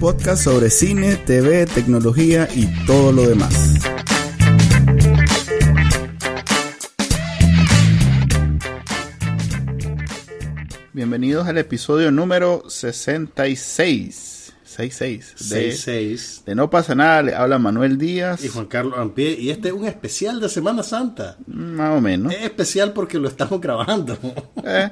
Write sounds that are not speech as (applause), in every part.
Podcast sobre cine, TV, tecnología y todo lo demás. Bienvenidos al episodio número 66. 66. De, 66. de No pasa nada, le habla Manuel Díaz. Y Juan Carlos Ampie. Y este es un especial de Semana Santa. Más o menos. Es especial porque lo estamos grabando. Eh,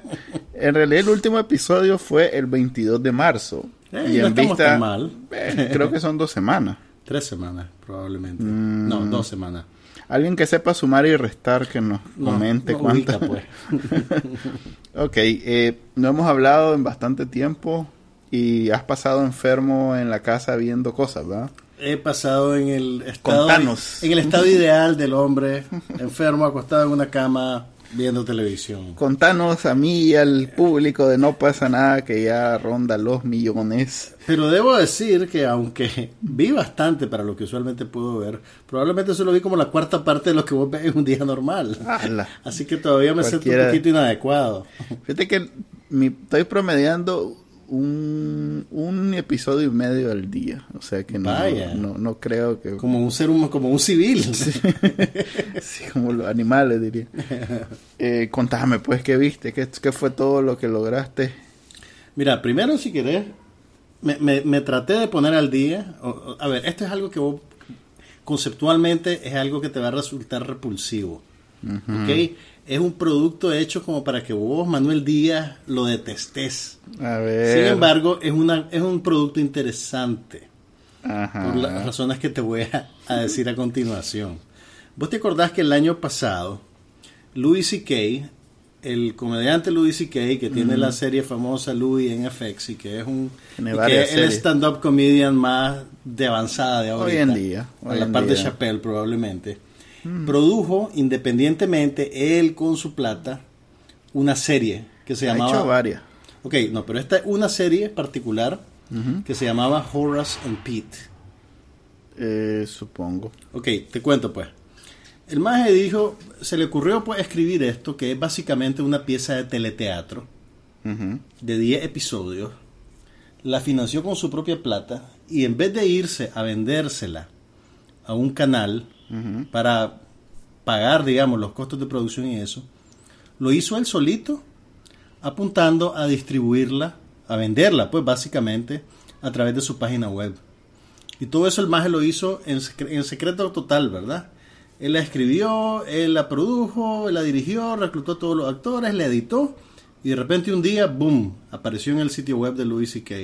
en realidad el último episodio fue el 22 de marzo. Eh, y no estamos tan mal. eh, creo que son dos semanas. (laughs) Tres semanas, probablemente. Mm. No, dos semanas. Alguien que sepa sumar y restar que nos No, comente no cuántas. pues. (laughs) ok, eh, no hemos hablado en bastante tiempo y has pasado enfermo en la casa viendo cosas, ¿verdad? He pasado en el estado Contanos. en el estado (laughs) ideal del hombre, enfermo, acostado en una cama, viendo televisión. Contanos a mí y al público de No pasa nada que ya ronda los millones. Pero debo decir que aunque vi bastante para lo que usualmente puedo ver, probablemente solo vi como la cuarta parte de lo que vos ves en un día normal. Así que todavía me siento un poquito inadecuado. Fíjate que mi- estoy promediando un, un episodio y medio al día. O sea que no, Vaya. no, no creo que... Como un ser humano, como un civil. (laughs) Sí, como los animales, diría. (laughs) Eh, contame, pues, ¿qué viste? ¿Qué, qué fue todo lo que lograste? Mira, primero si querés, me, me- me traté de poner al día. o- o- a ver, esto es algo que vos, conceptualmente, es algo que te va a resultar repulsivo. ¿Ok? Es un producto hecho como para que vos, Manuel Díaz, lo detestes. A ver... Sin embargo, es, una, es un producto interesante. Ajá. Por las razones que te voy a, a decir a continuación. ¿Vos te acordás que el año pasado, Louis C.K., el comediante Louis C.K., que tiene la serie famosa Louis en FX y que es un que es el stand-up comedian más de avanzada de ahorita, Hoy en día, a hoy la en par de día. Chappelle probablemente, produjo independientemente él con su plata una serie que se Ha llamaba hecho varias. Ok, no, pero esta es una serie particular que se llamaba Horace and Pete. Eh, supongo. Ok, te cuento pues. El maje dijo, se le ocurrió pues escribir esto, que es básicamente una pieza de teleteatro de 10 episodios. La financió con su propia plata y en vez de irse a vendérsela a un canal Para pagar, digamos, los costos de producción y eso, lo hizo él solito, apuntando a distribuirla, a venderla, pues básicamente, a través de su página web. Y todo eso el maje lo hizo en secreto total, ¿verdad? Él la escribió, él la produjo, él la dirigió, reclutó a todos los actores, la editó y de repente un día, boom, apareció en el sitio web de Louis C.K.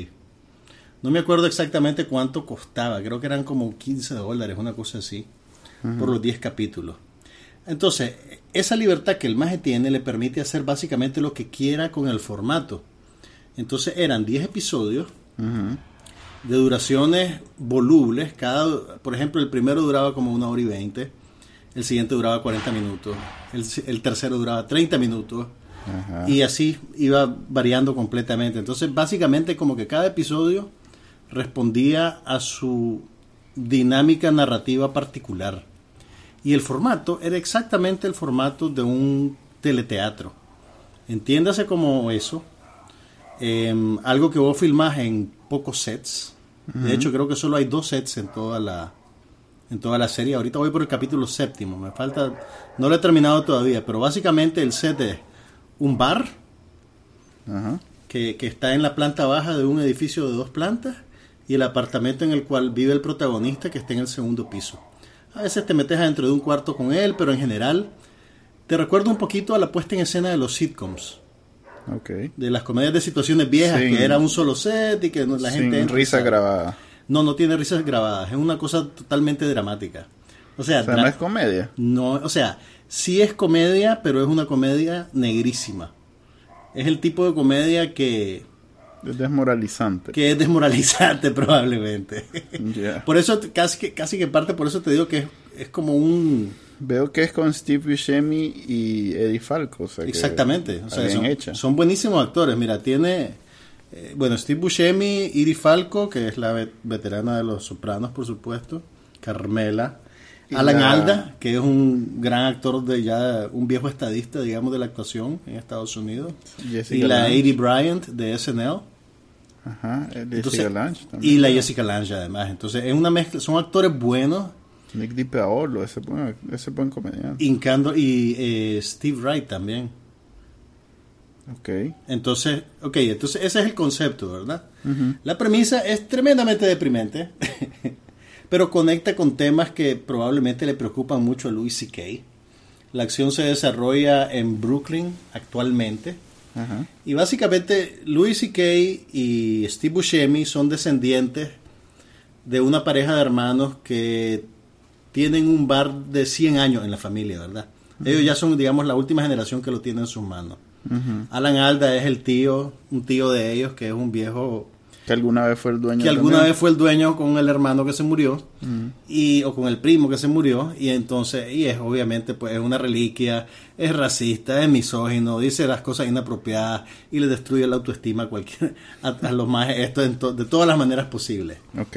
No me acuerdo exactamente cuánto costaba, creo que eran como 15 dólares, una cosa así, por los 10 capítulos. Entonces, esa libertad que el maje tiene le permite hacer básicamente lo que quiera con el formato. Entonces eran 10 episodios de duraciones volubles. Cada, por ejemplo, el primero duraba como una hora y 20, el siguiente duraba 40 minutos, el, el tercero duraba 30 minutos. Y así iba variando completamente. Entonces, básicamente como que cada episodio respondía a su dinámica narrativa particular. Y el formato era exactamente el formato de un teleteatro. Entiéndase como eso. em, algo que vos filmás en pocos sets. De hecho, creo que solo hay dos sets en toda la en toda la serie. Ahorita voy por el capítulo séptimo. Me falta, no lo he terminado todavía, pero básicamente el set es un bar Ajá. que, que está en la planta baja de un edificio de dos plantas y el apartamento en el cual vive el protagonista que está en el segundo piso. A veces te metes adentro de un cuarto con él, pero en general te recuerda un poquito a la puesta en escena de los sitcoms, de las comedias de situaciones viejas, Sin- que era un solo set y que la gente... Entra risa grabada. No, no tiene risas grabadas, es una cosa totalmente dramática. O sea, O sea, no es comedia. no, o sea, sí es comedia, pero es una comedia negrísima. Es el tipo de comedia que Es desmoralizante. Que es desmoralizante (laughs) probablemente. Por eso, casi que, casi que parte, por eso te digo que es, es como un... Veo que es con Steve Buscemi y Eddie Falco. O sea que Exactamente. O sea, son, hecha. son buenísimos actores. Mira, tiene... eh, bueno, Steve Buscemi, Iri Falco, que es la ve- veterana de Los Sopranos, por supuesto. Carmela. Alan la- Alda, que es un gran actor de ya, un viejo estadista, digamos, de la actuación en Estados Unidos. Jessica y la Lange. Edie Bryant de SNL. Ajá, Entonces, Jessica Lange también. y la Jessica Lange además. Entonces es una mezcla, son actores buenos. Nick DiPaolo, ese buen, ese buen comediante. Incando, y eh, Steve Wright también. Ok. Entonces, ok, entonces ese es el concepto, ¿verdad? La premisa es tremendamente deprimente, (laughs) pero conecta con temas que probablemente le preocupan mucho a Louis C.K. La acción se desarrolla en Brooklyn actualmente. Ajá. Y básicamente Louis C.K. y Steve Buscemi son descendientes de una pareja de hermanos que tienen un bar de 100 años en la familia, ¿verdad? Ellos ya son, digamos, la última generación que lo tiene en sus manos. Alan Alda es el tío, un tío de ellos, que es un viejo Que alguna vez fue el dueño que alguna también. vez fue el dueño con el hermano que se murió y o con el primo que se murió y entonces y es obviamente pues es una reliquia es racista es misógino dice las cosas inapropiadas y le destruye la autoestima a cualquier a, a los más esto to- de todas las maneras posibles Ok.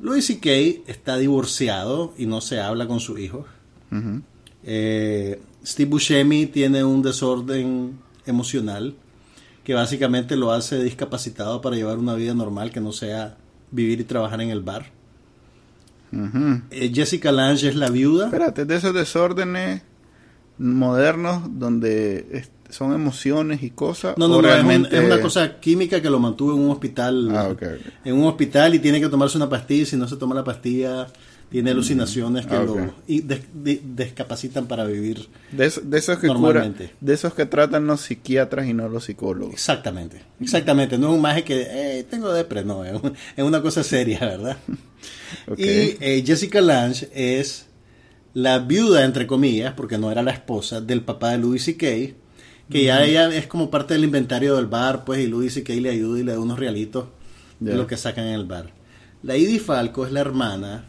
Louis C.K. está divorciado y no se habla con su hijo eh, Steve Buscemi tiene un desorden emocional que básicamente lo hace discapacitado para llevar una vida normal que no sea vivir y trabajar en el bar. Eh, Jessica Lange es la viuda. Espérate, de esos desórdenes modernos donde son emociones y cosas. No, no, no, es, un- realmente- es una cosa química que lo mantuvo en un hospital. Ah, ok, ok. En un hospital y tiene que tomarse una pastilla. y Si no se toma la pastilla, tiene alucinaciones que Ah, lo y des- de- descapacitan para vivir. De, es- de esos que Normalmente. cura, de esos que tratan los psiquiatras y no los psicólogos. Exactamente, exactamente. No es un maje que eh, tengo depre, no, es, un- es una cosa seria, ¿verdad? (laughs) Y eh, Jessica Lange es la viuda, entre comillas, porque no era la esposa del papá de Louis C.K., que ya ella es como parte del inventario del bar, pues, y Louis C.K. le ayuda y le da unos realitos de lo que sacan en el bar. La Falco es la hermana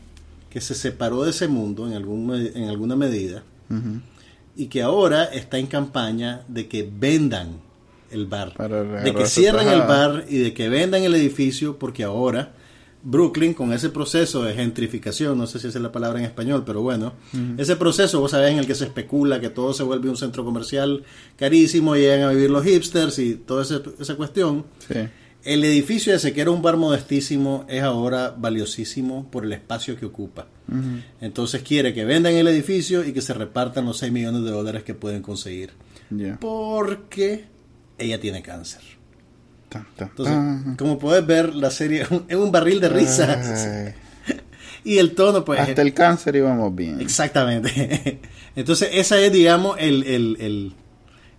que se separó de ese mundo en, algún, en alguna medida y que ahora está en campaña de que vendan el bar, de que cierren el bar y de que vendan el edificio porque ahora Brooklyn con ese proceso de gentrificación, no sé si esa es la palabra en español, pero bueno, ese proceso, vos sabés, en el que se especula que todo se vuelve un centro comercial carísimo, llegan a vivir los hipsters y toda esa, esa cuestión. Sí. El edificio ese que era un bar modestísimo es ahora valiosísimo por el espacio que ocupa. Entonces quiere que vendan el edificio y que se repartan los 6 millones de dólares que pueden conseguir. Porque ella tiene cáncer. Entonces, como puedes ver, la serie es un barril de risas. (laughs) Y el tono, pues... Hasta el cáncer íbamos bien. Exactamente. (laughs) Entonces, esa es, digamos, el, el, el-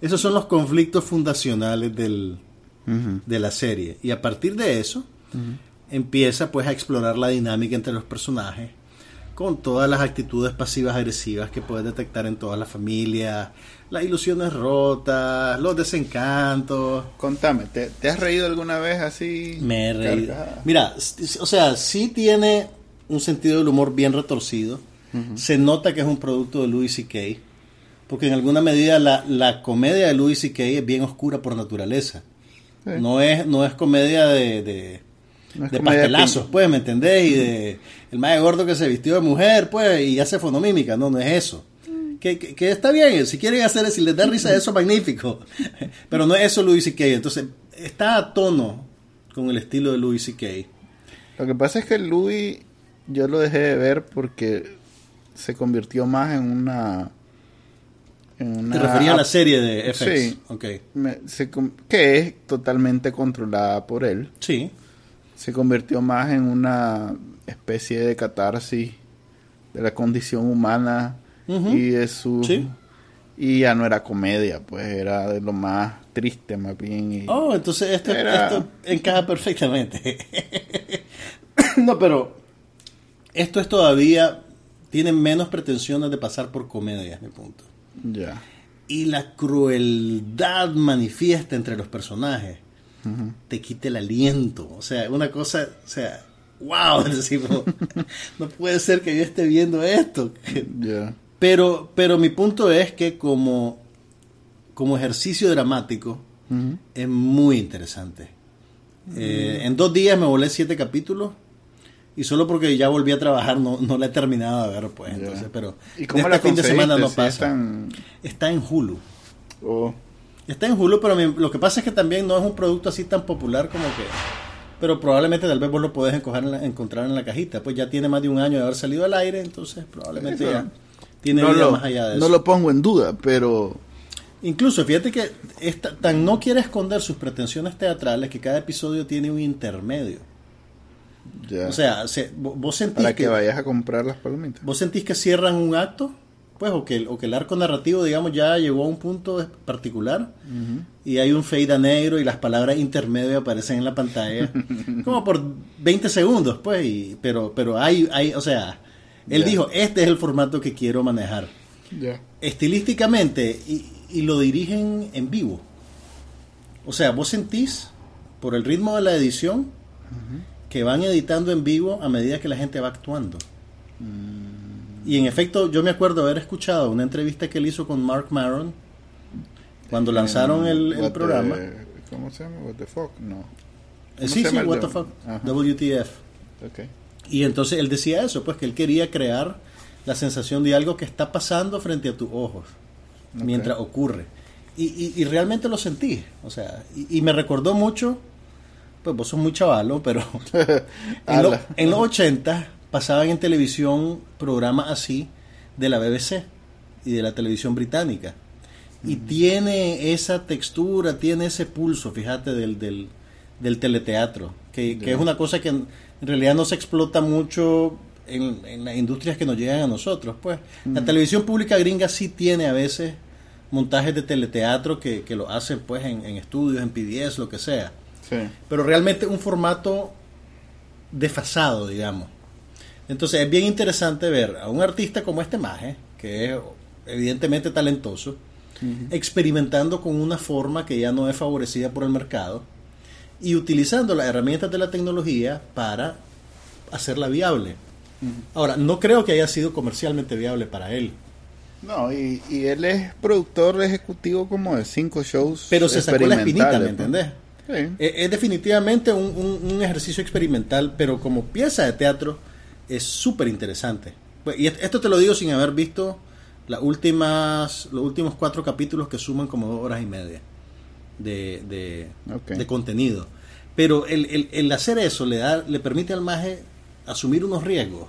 esos son los conflictos fundacionales del, De la serie. Y a partir de eso, empieza pues a explorar la dinámica entre los personajes con todas las actitudes pasivas agresivas que puedes detectar en toda la familia, las ilusiones rotas, los desencantos. Contame, ¿te, te has reído alguna vez así? Me he reído. Mira, o sea, sí tiene un sentido del humor bien retorcido. Se nota que es un producto de Louis C.K. Porque en alguna medida la, la comedia de Louis C.K. es bien oscura por naturaleza. Sí. No es, no es comedia de, de, No es de comedia pastelazos, pues, ¿me entendés? Y de el más gordo que se vistió de mujer, pues, y hace fonomímica. No, no es eso. Que, que, que está bien, si quieren hacer, si les da risa eso, magnífico. (laughs) Pero no es eso Louis C.K. Entonces, está a tono con el estilo de Louis C.K. Lo que pasa es que Louis yo lo dejé de ver porque se convirtió más en una... En una Te refería a la serie de FX. Sí. Ok. me- se com- que es totalmente controlada por él. Sí. Se convirtió más en una especie de catarsis de la condición humana y de su... Sí. Y ya no era comedia, pues era de lo más triste más bien. Y... Oh, entonces esto, Era- esto encaja perfectamente. (coughs) no, pero esto es todavía, tiene menos pretensiones de pasar por comedia, es mi punto. Ya. Y la crueldad manifiesta entre los personajes te quite el aliento. O sea, una cosa, o sea, wow, (laughs) decimos, (laughs) no puede ser que yo esté viendo esto. Pero, pero mi punto es que como, como ejercicio dramático es muy interesante. Eh, en dos días me volé siete capítulos y solo porque ya volví a trabajar no, no la he terminado de ver, pues. Entonces, pero ¿Y cómo este la fin de semana no? Si pasa. están- Está en Hulu. oh, Está en Hulu, pero mi- lo que pasa es que también no es un producto así tan popular como que... Pero probablemente tal vez vos lo podés encojar en la- encontrar en la cajita. Pues ya tiene más de un año de haber salido al aire, entonces probablemente Eso. ya tiene no, vida lo, más allá de no eso. lo pongo en duda, pero Incluso, fíjate que esta, tan no quiere esconder sus pretensiones teatrales que cada episodio tiene un intermedio. Ya. O sea, se- vo- vos sentís para que, que, vayas a comprar las palomitas. vos sentís que cierran un acto, pues, o que, o que el arco narrativo, digamos, ya llegó a un punto particular y hay un fade a negro y las palabras intermedio aparecen en la pantalla (laughs) como por 20 segundos, pues, y- pero, pero hay, hay, o sea, él dijo, este es el formato que quiero manejar. Ya. estilísticamente y, y lo dirigen en vivo. O sea, vos sentís por el ritmo de la edición que van editando en vivo a medida que la gente va actuando. Y en efecto, yo me acuerdo haber escuchado una entrevista que él hizo con Mark Maron cuando lanzaron el, el What the- programa. ¿Cómo se llama? What the fuck? No. Eh, ¿cómo sí, sí, what the fuck, Ajá. WTF. Y entonces él decía eso, pues que él quería crear la sensación de algo que está pasando frente a tus ojos mientras ocurre. Y, y- y realmente lo sentí, o sea, y, y me recordó mucho, pues vos sos muy chavalo, pero (laughs) en, lo- Ala. en los 80 pasaban en televisión programas así de la BBC y de la televisión británica. Y tiene esa textura, tiene ese pulso, fíjate, del, del, del teleteatro, que, que es una cosa que en, en realidad no se explota mucho en, en las industrias que nos llegan a nosotros. Pues la televisión pública gringa sí tiene a veces montajes de teleteatro que, que lo hacen pues en, en estudios, en PBS, lo que sea Sí. pero realmente un formato desfasado, digamos. Entonces es bien interesante ver a un artista como este Maje, que es evidentemente talentoso, experimentando con una forma que ya no es favorecida por el mercado y utilizando las herramientas de la tecnología para hacerla viable. Ahora, no creo que haya sido comercialmente viable para él, No, y, y él es productor ejecutivo como de cinco shows. pero se sacó la espinita, ¿me experimentales, entendés? Sí. Eh, Es definitivamente un, un- un ejercicio experimental, pero como pieza de teatro es súper interesante. Pues, Y est- esto te lo digo sin haber visto las últimas, los últimos cuatro capítulos que suman como dos horas y media de, de, contenido. Pero el, el- el hacer eso le, da, le permite al maje asumir unos riesgos.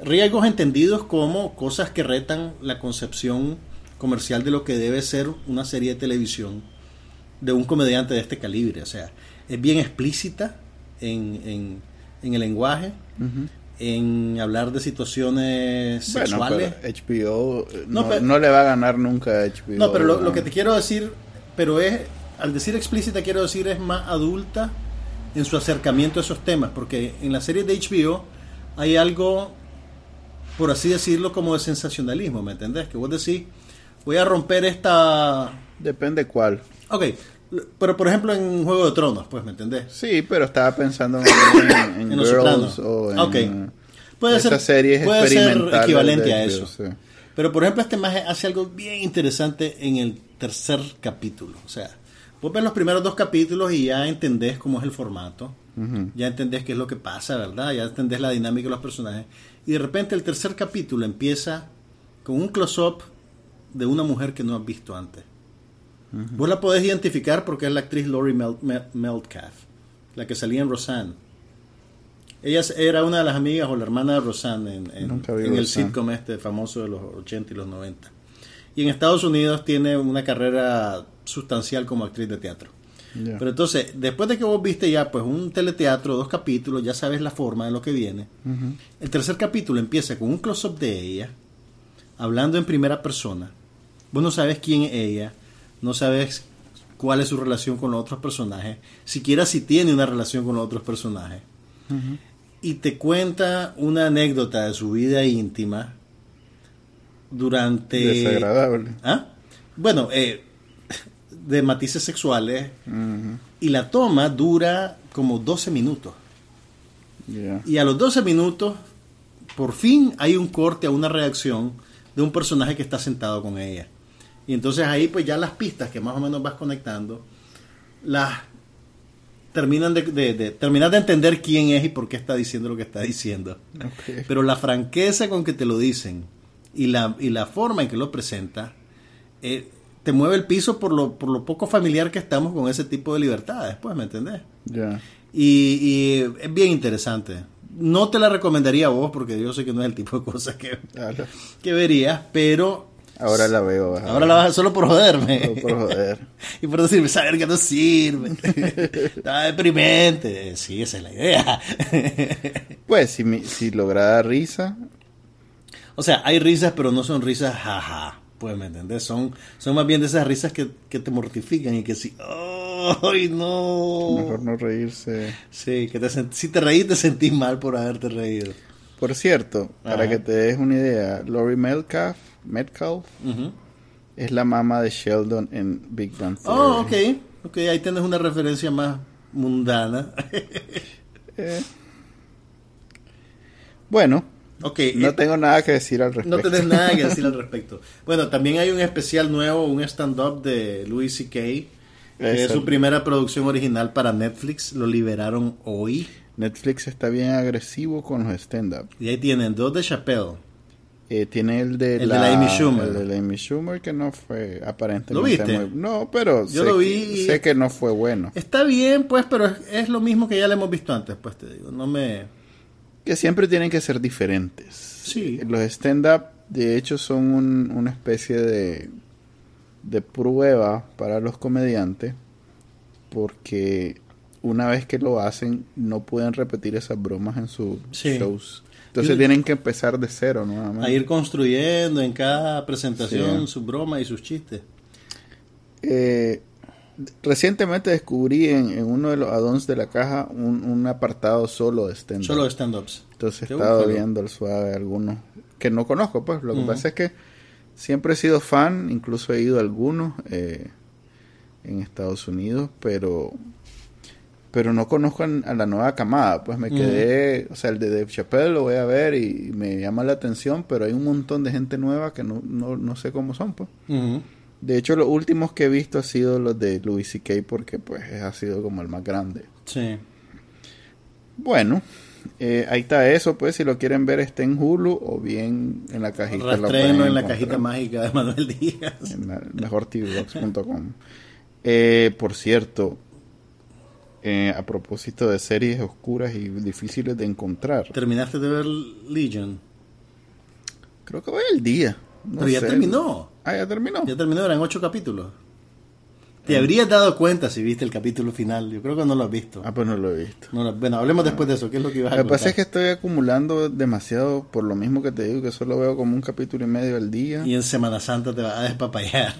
Riesgos entendidos como cosas que retan la concepción comercial de lo que debe ser una serie de televisión de un comediante de este calibre. O sea, es bien explícita en, en, en el lenguaje, en hablar de situaciones Bueno, sexuales. pero HBO eh, No, no, pero- no le va a ganar nunca a HBO. No, pero lo, que te quiero decir, pero es, al decir explícita quiero decir es más adulta en su acercamiento a esos temas, porque en la serie de HBO hay algo, por así decirlo, como de sensacionalismo, ¿me entendés? Que vos decís, voy a romper esta... Depende cuál. Ok, pero por ejemplo en Juego de Tronos, pues, ¿me entendés? Sí, pero estaba pensando en, en, (coughs) en En Girls o en Ok. Puede ser, esas series puede ser equivalente a eso. sí. Pero por ejemplo, este maje hace algo bien interesante en el tercer capítulo. O sea, vos ves los primeros dos capítulos y ya entendés cómo es el formato. Ya entendés qué es lo que pasa, ¿verdad? Ya entendés la dinámica de los personajes. Y de repente el tercer capítulo empieza con un close-up de una mujer que no has visto antes. Vos la podés identificar porque es la actriz Laurie Mel- Mel- Metcalf, la que salía en Roseanne. Ella era una de las amigas o la hermana de Roseanne en, el sitcom este famoso de los 80 y los 90. Y en Estados Unidos tiene una carrera sustancial como actriz de teatro. Pero entonces, después de que vos viste ya pues un teleteatro, dos capítulos, ya sabes la forma de lo que viene. El tercer capítulo empieza con un close-up de ella, hablando en primera persona. Vos no sabes quién es ella, no sabes cuál es su relación con los otros personajes, siquiera si tiene una relación con los otros personajes. Y te cuenta una anécdota de su vida íntima durante... Desagradable. ¿Ah? Bueno, eh, de matices sexuales y la toma dura como 12 minutos. Y a los 12 minutos, por fin hay un corte a una reacción de un personaje que está sentado con ella. Y entonces ahí pues ya las pistas que más o menos vas conectando, las terminan de, de- de- terminas de entender quién es y por qué está diciendo lo que está diciendo. Pero la franqueza con que te lo dicen y la, y la forma en que lo presenta, eh, te mueve el piso por lo, por lo poco familiar que estamos con ese tipo de libertades, pues, ¿me entendés? Ya. Y, y es bien interesante. No te la recomendaría a vos porque yo sé que no es el tipo de cosas que, Claro. que verías, pero Ahora la veo. ahora la vas solo por joderme. Solo por joder. (laughs) y por decirme, saber que no sirve. (laughs) Está deprimente. Sí, esa es la idea. (laughs) Pues si, mi- si logra dar risa, o sea, hay risas, pero no son risas jaja. Pues, ¿me entendés? Son, son más bien de esas risas que, que te mortifican y que sí. ¡Ay, no! mejor no reírse. Sí, que te si te reís, te sentís mal por haberte reído. Por cierto, para que te des una idea, Lori Metcalf, es la mamá de Sheldon en Big Bang Theory. Oh, ok. Ok, ahí tienes una referencia más mundana. (laughs) Eh. Bueno, ok. no eh, tengo nada que decir al no respecto. tenés nada que decir al (laughs) respecto. Bueno, también hay un especial nuevo, un stand-up de Louis C.K., que es su primera producción original para Netflix. Lo liberaron hoy. Netflix está bien agresivo con los stand-up. Y ahí tienen dos de Chappelle. Eh, tiene el de, El de la, la Amy Schumer. El de la Amy Schumer que no fue aparentemente ¿Lo viste? muy... No, pero Yo sé, lo vi que, sé que no fue bueno. Está bien, pues, pero es, es lo mismo que ya le hemos visto antes, pues te digo. No me... Que siempre tienen que ser diferentes. Sí. Los stand-up, de hecho, son un- una especie de, de prueba para los comediantes, porque una vez que lo hacen, no pueden repetir esas bromas en sus Sí. shows. Entonces tienen que empezar de cero nuevamente. A ir construyendo en cada presentación Sí. su broma y sus chistes. Eh, recientemente descubrí en, en uno de los addons de la caja un, un apartado solo de stand-up. Solo stand-ups. Entonces he estado viendo el suave algunos que no conozco, pues. Lo que pasa es que siempre he sido fan, incluso he ido a algunos eh, en Estados Unidos, pero pero no conozco a la nueva camada. Pues me quedé, o sea, el de Dave Chappelle lo voy a ver y me llama la atención, pero hay un montón de gente nueva que no, no, no sé cómo son, pues. De hecho, los últimos que he visto ha sido los de Louis C.K. porque pues ha sido como el más grande. Sí. Bueno, eh, ahí está eso, pues si lo quieren ver está en Hulu o bien en la cajita. Rastreno en la cajita mágica de Manuel Díaz. En mejortvbox.com. Eh, por cierto, eh, a propósito de series oscuras y difíciles de encontrar, ¿Terminaste de ver Legion? creo que voy al día. no Pero ya sé. terminó. Ah, ya terminó. Ya terminó, eran ocho capítulos. Te habrías dado cuenta si viste el capítulo final. Yo creo que no lo has visto. Ah, pues no lo he visto. No lo- bueno, hablemos después de eso. ¿Qué es lo que ibas a Lo que pasa es que estoy acumulando demasiado, por lo mismo que te digo, que solo veo como un capítulo y medio al día. Y en Semana Santa te vas a despapallar.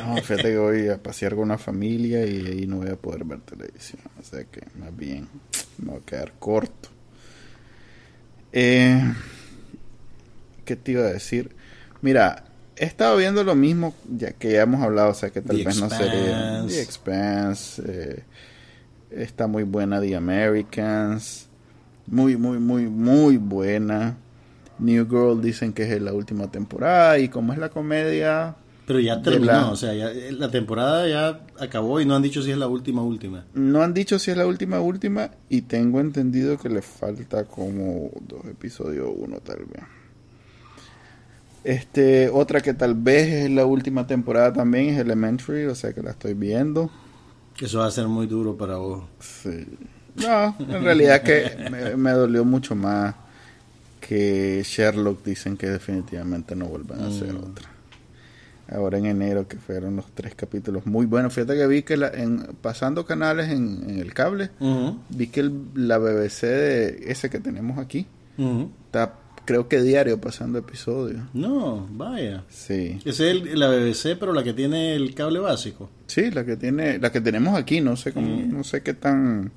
No, fíjate que voy a pasear con una familia y ahí no voy a poder ver televisión. O sea que más bien me voy a quedar corto. Eh, ¿Qué te iba a decir? Mira, he estado viendo lo mismo ya que ya hemos hablado, o sea que tal The vez no sería. The Expanse. eh, está muy buena The Americans. Muy, muy, muy, muy buena. New Girl dicen que es la última temporada y como es la comedia, Pero ya terminó. la- O sea, ya, la temporada ya acabó y no han dicho si es la última última. No han dicho si es la última última y tengo entendido que le falta como dos episodios uno tal vez. Este, otra que tal vez es la última temporada también es Elementary, o sea que la estoy viendo. Eso va a ser muy duro para vos. Sí. No, en realidad que me, me dolió mucho más que Sherlock dicen que definitivamente no vuelven a hacer Mm. otra. Ahora en enero que fueron los tres capítulos muy buenos. Fíjate que vi que la- en, pasando canales en, en el cable, vi que el- la BBC de ese que tenemos aquí está creo que diario pasando episodios. No, vaya. Sí. Esa es el- la BBC, pero la que tiene el cable básico. Sí, la que tiene la que tenemos aquí, no sé cómo, no sé qué tan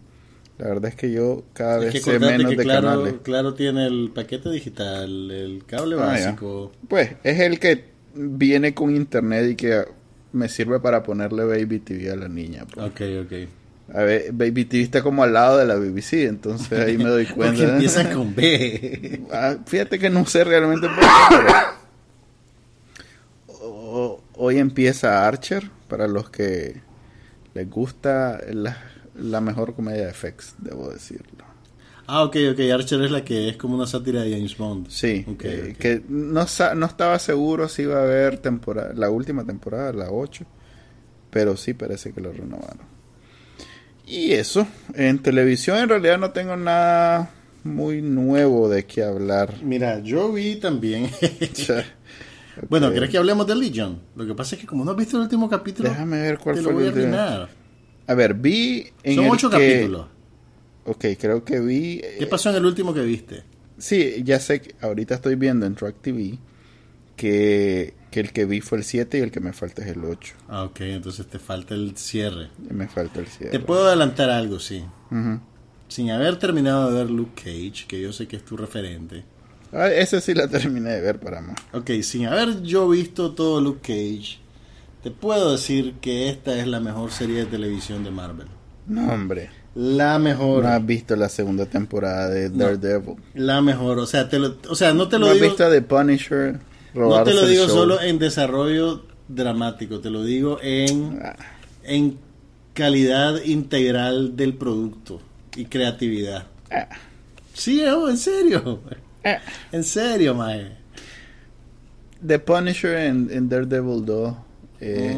la verdad es que yo cada vez que sé menos que de claro, canales. claro tiene el paquete digital, el cable Ah, ya. básico. Pues es el que viene con internet y que me sirve para ponerle Baby TV a la niña. pues. Ok, ok. A ver, Baby TV está como al lado de la BBC, entonces ahí me doy (laughs) Porque cuenta. empieza con B. (laughs) Ah, fíjate que no sé realmente por qué, pero- O- hoy empieza Archer, para los que les gusta la, la mejor comedia de FX, debo decirlo. Ah, ok, ok. Archer es la que es como una sátira de James Bond. Sí, Ok, que, no, no estaba seguro si iba a haber temporada, la última temporada, la 8, pero sí parece que lo renovaron. Y eso, en televisión en realidad no tengo nada muy nuevo de qué hablar. Mira, yo vi también. (laughs) (laughs) Bueno, ¿querés que hablemos de Legion? Lo que pasa es que como no has visto el último capítulo, Déjame ver cuál te fue lo voy a el último. A ver, vi en Son el ocho que- capítulos. Ok, creo que vi... ¿Qué eh, pasó en el último que viste? Sí, ya sé que ahorita estoy viendo en Track TV que, que el que vi fue el 7 y el que me falta es el 8. Ah, ok, entonces te falta el cierre. Me falta el 7. Te puedo adelantar algo, sí. Sin haber terminado de ver Luke Cage, que yo sé que es tu referente. Ah, ese sí la terminé de ver para más. Ok, sin haber yo visto todo Luke Cage, te puedo decir que esta es la mejor serie de televisión de Marvel. No, hombre. La mejor. No has visto la segunda temporada de No. Daredevil. La mejor. O sea, te lo, o sea no te lo ¿No has digo, visto The Punisher? No te lo digo solo en desarrollo dramático, te lo digo en, Ah, en calidad integral del producto y creatividad. ah, Sí, oh, en serio. ah. En serio, mae. The Punisher en, Daredevil 2 eh,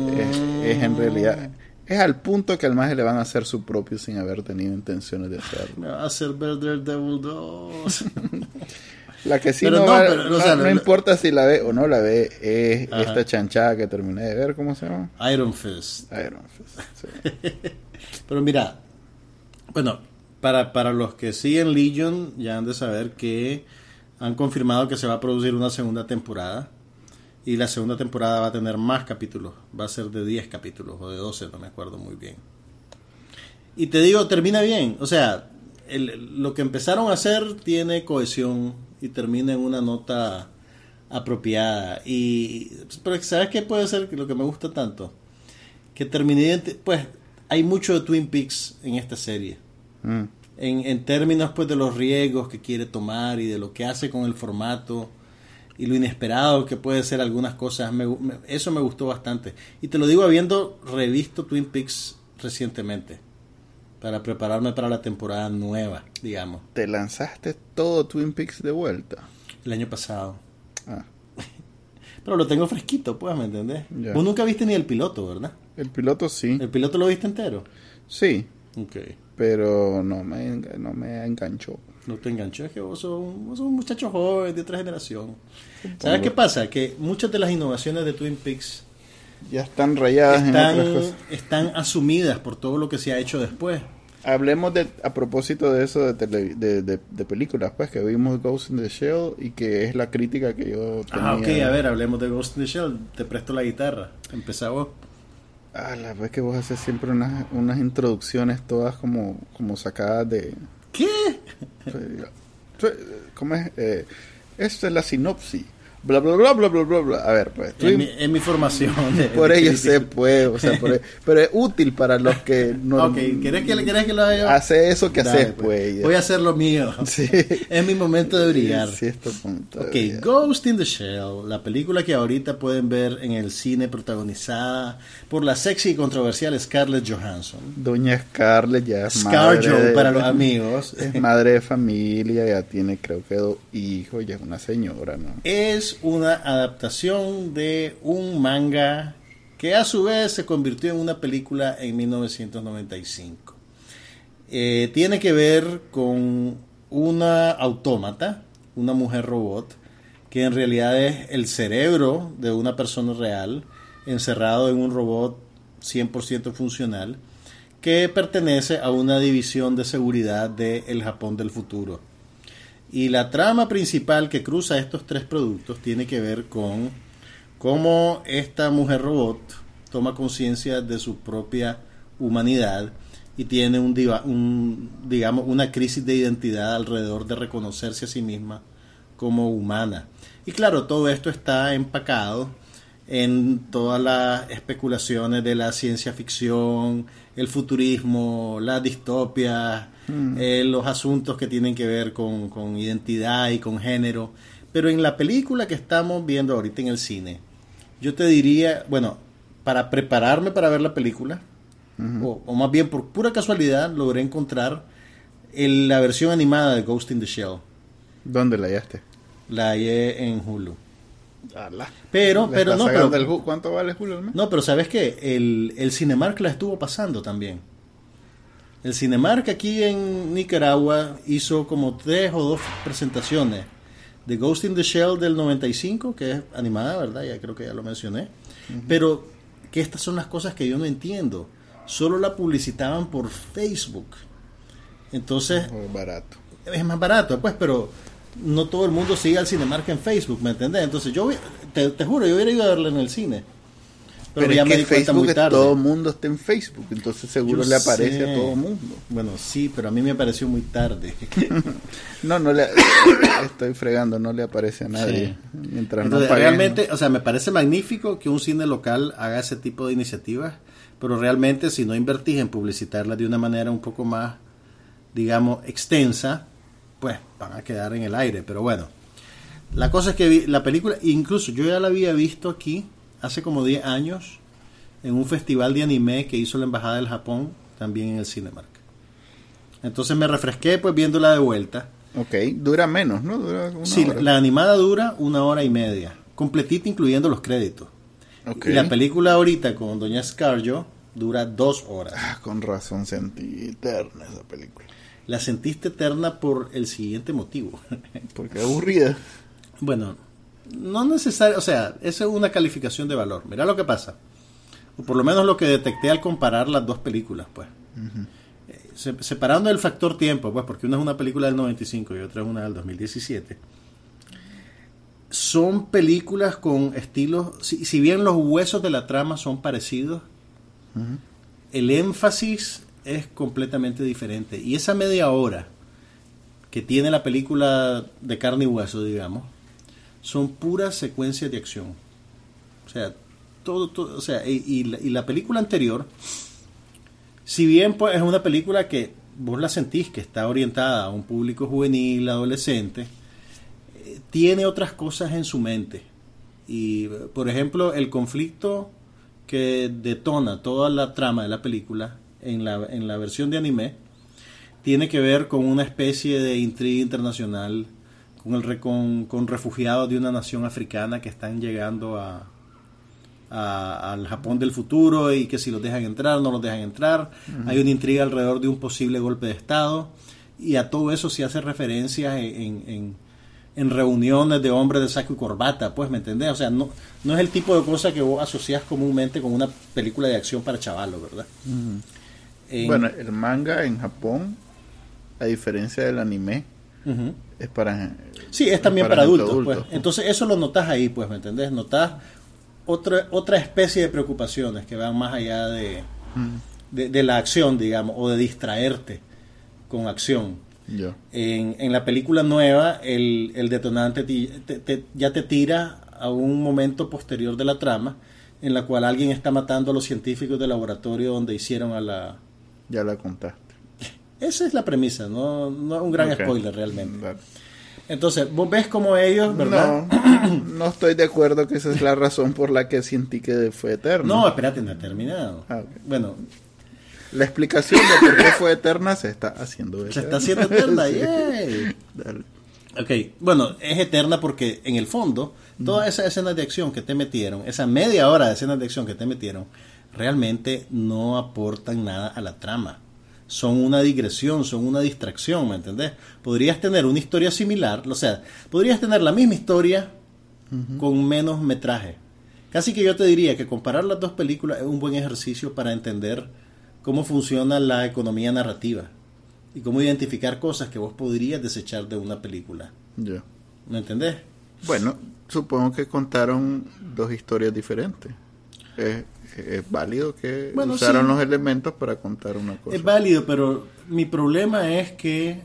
es, es en realidad... Es al punto que al maje le van a hacer su propio sin haber tenido intenciones de hacerlo. Me va a hacer ver Daredevil 2. (laughs) La que sí Pero no, no, va- pero, o no- sea, no lo- importa si la ve o no la ve, es Ajá. esta chanchada que terminé de ver, ¿cómo se llama? Iron Fist. Iron Fist. sí. (laughs) Pero mira, bueno, para, para los que siguen Legion ya han de saber que han confirmado que se va a producir una segunda temporada. Y la segunda temporada va a tener más capítulos. Va a ser de 10 capítulos o de 12, no me acuerdo muy bien. Y te digo, termina bien. O sea, el- lo que empezaron a hacer tiene cohesión y termina en una nota apropiada. Y, pero ¿sabes qué puede ser lo que me gusta tanto? Que terminé, pues hay mucho de Twin Peaks en esta serie. Mm. En, en términos pues de los riesgos que quiere tomar y de lo que hace con el formato y lo inesperado que puede ser algunas cosas, me me- eso me gustó bastante. Y te lo digo habiendo revisto Twin Peaks recientemente para prepararme para la temporada nueva, digamos, ¿Te lanzaste todo Twin Peaks de vuelta? el año pasado. Ah, (laughs) Pero lo tengo fresquito, pues, ¿me entendés? Ya. Vos nunca viste ni el piloto, ¿verdad? el piloto sí. ¿El piloto lo viste entero? Sí, Ok. pero no me, no me enganchó. No te enganchó, es que vos sos, un- vos sos un muchacho joven de otra generación. ¿Sabes qué pasa? Que muchas de las innovaciones de Twin Peaks Ya están rayadas en otras están, cosas. están asumidas por todo lo que se ha hecho después. Hablemos de, a propósito de eso de, tele- de, de- de películas, pues que vimos Ghost in the Shell y que es la crítica que yo tenía. Ah, ok, a ver, hablemos de Ghost in the Shell. Te presto la guitarra. Empezá vos. Ah, la vez que vos haces siempre unas, unas introducciones todas como, como sacadas de... ¿Qué? (laughs) ¿Cómo es? Eh, esta es la sinopsis. Bla, bla, bla, bla, bla, bla, bla. A ver, pues. Twin- mi, en mi formación. de- por de ello crítica. se puede, o sea, por- (laughs) pero es útil para los que no Ok, ¿querés que, querés que lo haga hace eso que Dale, haces, pues. Voy a hacer lo mío. (laughs) Sí. Es mi momento de brillar. Sí, esto punto. Ok, Ghost in the Shell, la película que ahorita pueden ver en el cine protagonizada por la sexy y controversial Scarlett Johansson. Doña Scarlett ya es madre de- para los amigos. Es madre de familia, ya tiene creo que dos hijos, ya es una señora, ¿no? Es una adaptación de un manga que a su vez se convirtió en una película en 1995. Eh, tiene que ver con una autómata, una mujer robot, que en realidad es el cerebro de una persona real encerrado en un robot 100% funcional que pertenece a una división de seguridad del Japón del futuro. Y la trama principal que cruza estos tres productos tiene que ver con cómo esta mujer robot toma conciencia de su propia humanidad y tiene un, un, digamos una crisis de identidad alrededor de reconocerse a sí misma como humana. Y claro, todo esto está empacado en todas las especulaciones de la ciencia ficción, el futurismo, la distopia, eh, los asuntos que tienen que ver con, con identidad y con género. Pero en la película que estamos viendo ahorita en el cine, yo te diría, bueno, para prepararme para ver la película, o, o más bien por pura casualidad, logré encontrar el- la versión animada de Ghost in the Shell. ¿Dónde la hallaste? La hallé en Hulu. Ala. Pero, pero no, pero, el ¿Cuánto vale mes? no, pero ¿sabes qué? El, el Cinemark la estuvo pasando también. El Cinemark aquí en Nicaragua hizo como tres o dos presentaciones de Ghost in the Shell del 95, que es animada, ¿verdad? Ya creo que ya lo mencioné. Pero que estas son las cosas que yo no entiendo. Solo la publicitaban por Facebook. Entonces, barato. es más barato, pues, pero no todo el mundo sigue al Cinemark en Facebook, ¿me entendés? Entonces yo, te, te juro, yo hubiera ido a verla en el cine. Pero, Pero, ya es me que di cuenta Facebook muy tarde. todo mundo está en Facebook, entonces seguro Yo le aparece sé. a todo mundo. Bueno, sí, pero a mí me pareció muy tarde. (laughs) No, no le (coughs) estoy fregando, no le aparece a nadie. Mientras Entonces, no paguen, realmente, o sea, me parece magnífico que un cine local haga ese tipo de iniciativas, pero realmente si no invertís en publicitarlas de una manera un poco más, digamos, extensa, pues van a quedar en el aire. Pero bueno, la cosa es que vi- la película, incluso yo ya la había visto aquí hace como 10 años en un festival de anime que hizo la Embajada del Japón, también en el Cinemark. Entonces me refresqué pues viéndola de vuelta. Ok, dura menos, ¿no? Dura una Sí, hora. la animada dura una hora y media, completita incluyendo los créditos. Ok. Y la película ahorita con Doña Scarjo dura dos horas. Ah, con razón sentí eterna esa película. La sentiste eterna por el siguiente motivo. Porque aburrida. bueno, no necesario, o sea, esa es una calificación de valor. Mira lo que pasa. O por lo menos lo que detecté al comparar las dos películas, pues. Eh, se- separando el factor tiempo, pues, porque una es una película del 95 y otra es una del 2017. Son películas con estilos, si, si bien los huesos de la trama son parecidos, el énfasis es completamente diferente. Y esa media hora que tiene la película de carne y hueso, digamos, son puras secuencias de acción. O sea, todo, todo o sea, y, la, y la película anterior, si bien pues, es una película que vos la sentís que está orientada a un público juvenil, adolescente, eh, tiene otras cosas en su mente. Y, por ejemplo, el conflicto que detona toda la trama de la película en la, en la versión de anime tiene que ver con una especie de intriga internacional con, el, re- con, con refugiados de una nación africana que están llegando a, a- al Japón del futuro y que si los dejan entrar, no los dejan entrar. Hay una intriga alrededor de un posible golpe de Estado y a todo eso se hace referencia en, en, en reuniones de hombres de saco y corbata, pues, ¿me entendés? O sea, no, no es el tipo de cosa que vos asocias comúnmente con una película de acción para chavalos, ¿verdad? En- Bueno, el manga en Japón, a diferencia del anime, Es para... Sí, es también para adultos, pues. Entonces eso lo notas ahí, pues, ¿me entendés? Notas otra, otra especie de preocupaciones que van más allá de, de, de la acción, digamos, o de distraerte con acción. En, en la película nueva, el, el detonante ti- te- te- ya te tira a un momento posterior de la trama en la cual alguien está matando a los científicos del laboratorio donde hicieron a la... Ya la contaste. Esa es la premisa, no, no es un gran Ok. spoiler realmente. Entonces, vos ves como ellos, ¿verdad? No, (clears throat) no estoy de acuerdo que esa es la razón por la que sentí que fue eterno. No, espérate, no he terminado. Ah, ok. Bueno, La explicación de por qué fue eterna se está haciendo se eterna. está haciendo eterna. (laughs) Sí. yay. Dale. Ok, bueno, es eterna porque en el fondo, todas esas escenas de acción que te metieron, esa media hora de escenas de acción que te metieron, realmente no aportan nada a la trama. Son una digresión, son una distracción, ¿me entendés? Podrías tener una historia similar, o sea, podrías tener la misma historia con menos metraje. Casi que yo te diría que comparar las dos películas es un buen ejercicio para entender cómo funciona la economía narrativa y cómo identificar cosas que vos podrías desechar de una película. Yo. ¿Me entendés? Bueno, supongo que contaron dos historias diferentes. Es, es válido que Bueno, usaron sí. los elementos para contar una cosa. Es válido, pero mi problema es que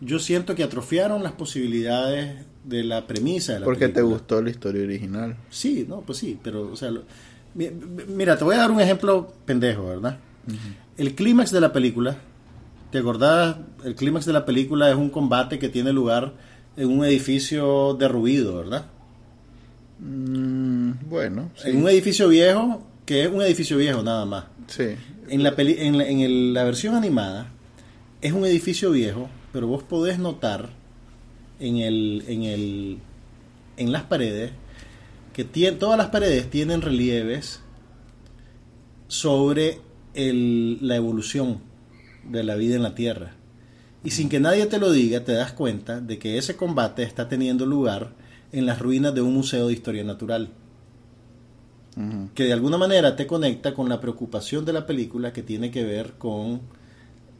yo siento que atrofiaron las posibilidades de la premisa de la Porque te gustó la historia original. Sí, no, pues sí, pero, o sea, lo- mira, te voy a dar un ejemplo pendejo, ¿verdad? El clímax de la película, ¿te acordás? El clímax de la película es un combate que tiene lugar en un edificio derruido, ¿verdad? Mm, bueno, sí. En un edificio viejo, que es un edificio viejo nada más. sí. En la, peli- en la, en el- la versión animada es un edificio viejo, pero vos podés notar en el en el en las paredes que tie- todas las paredes tienen relieves sobre el- la evolución de la vida en la Tierra. Y sin que nadie te lo diga, te das cuenta de que ese combate está teniendo lugar en las ruinas de un museo de historia natural que de alguna manera te conecta con la preocupación de la película que tiene que ver con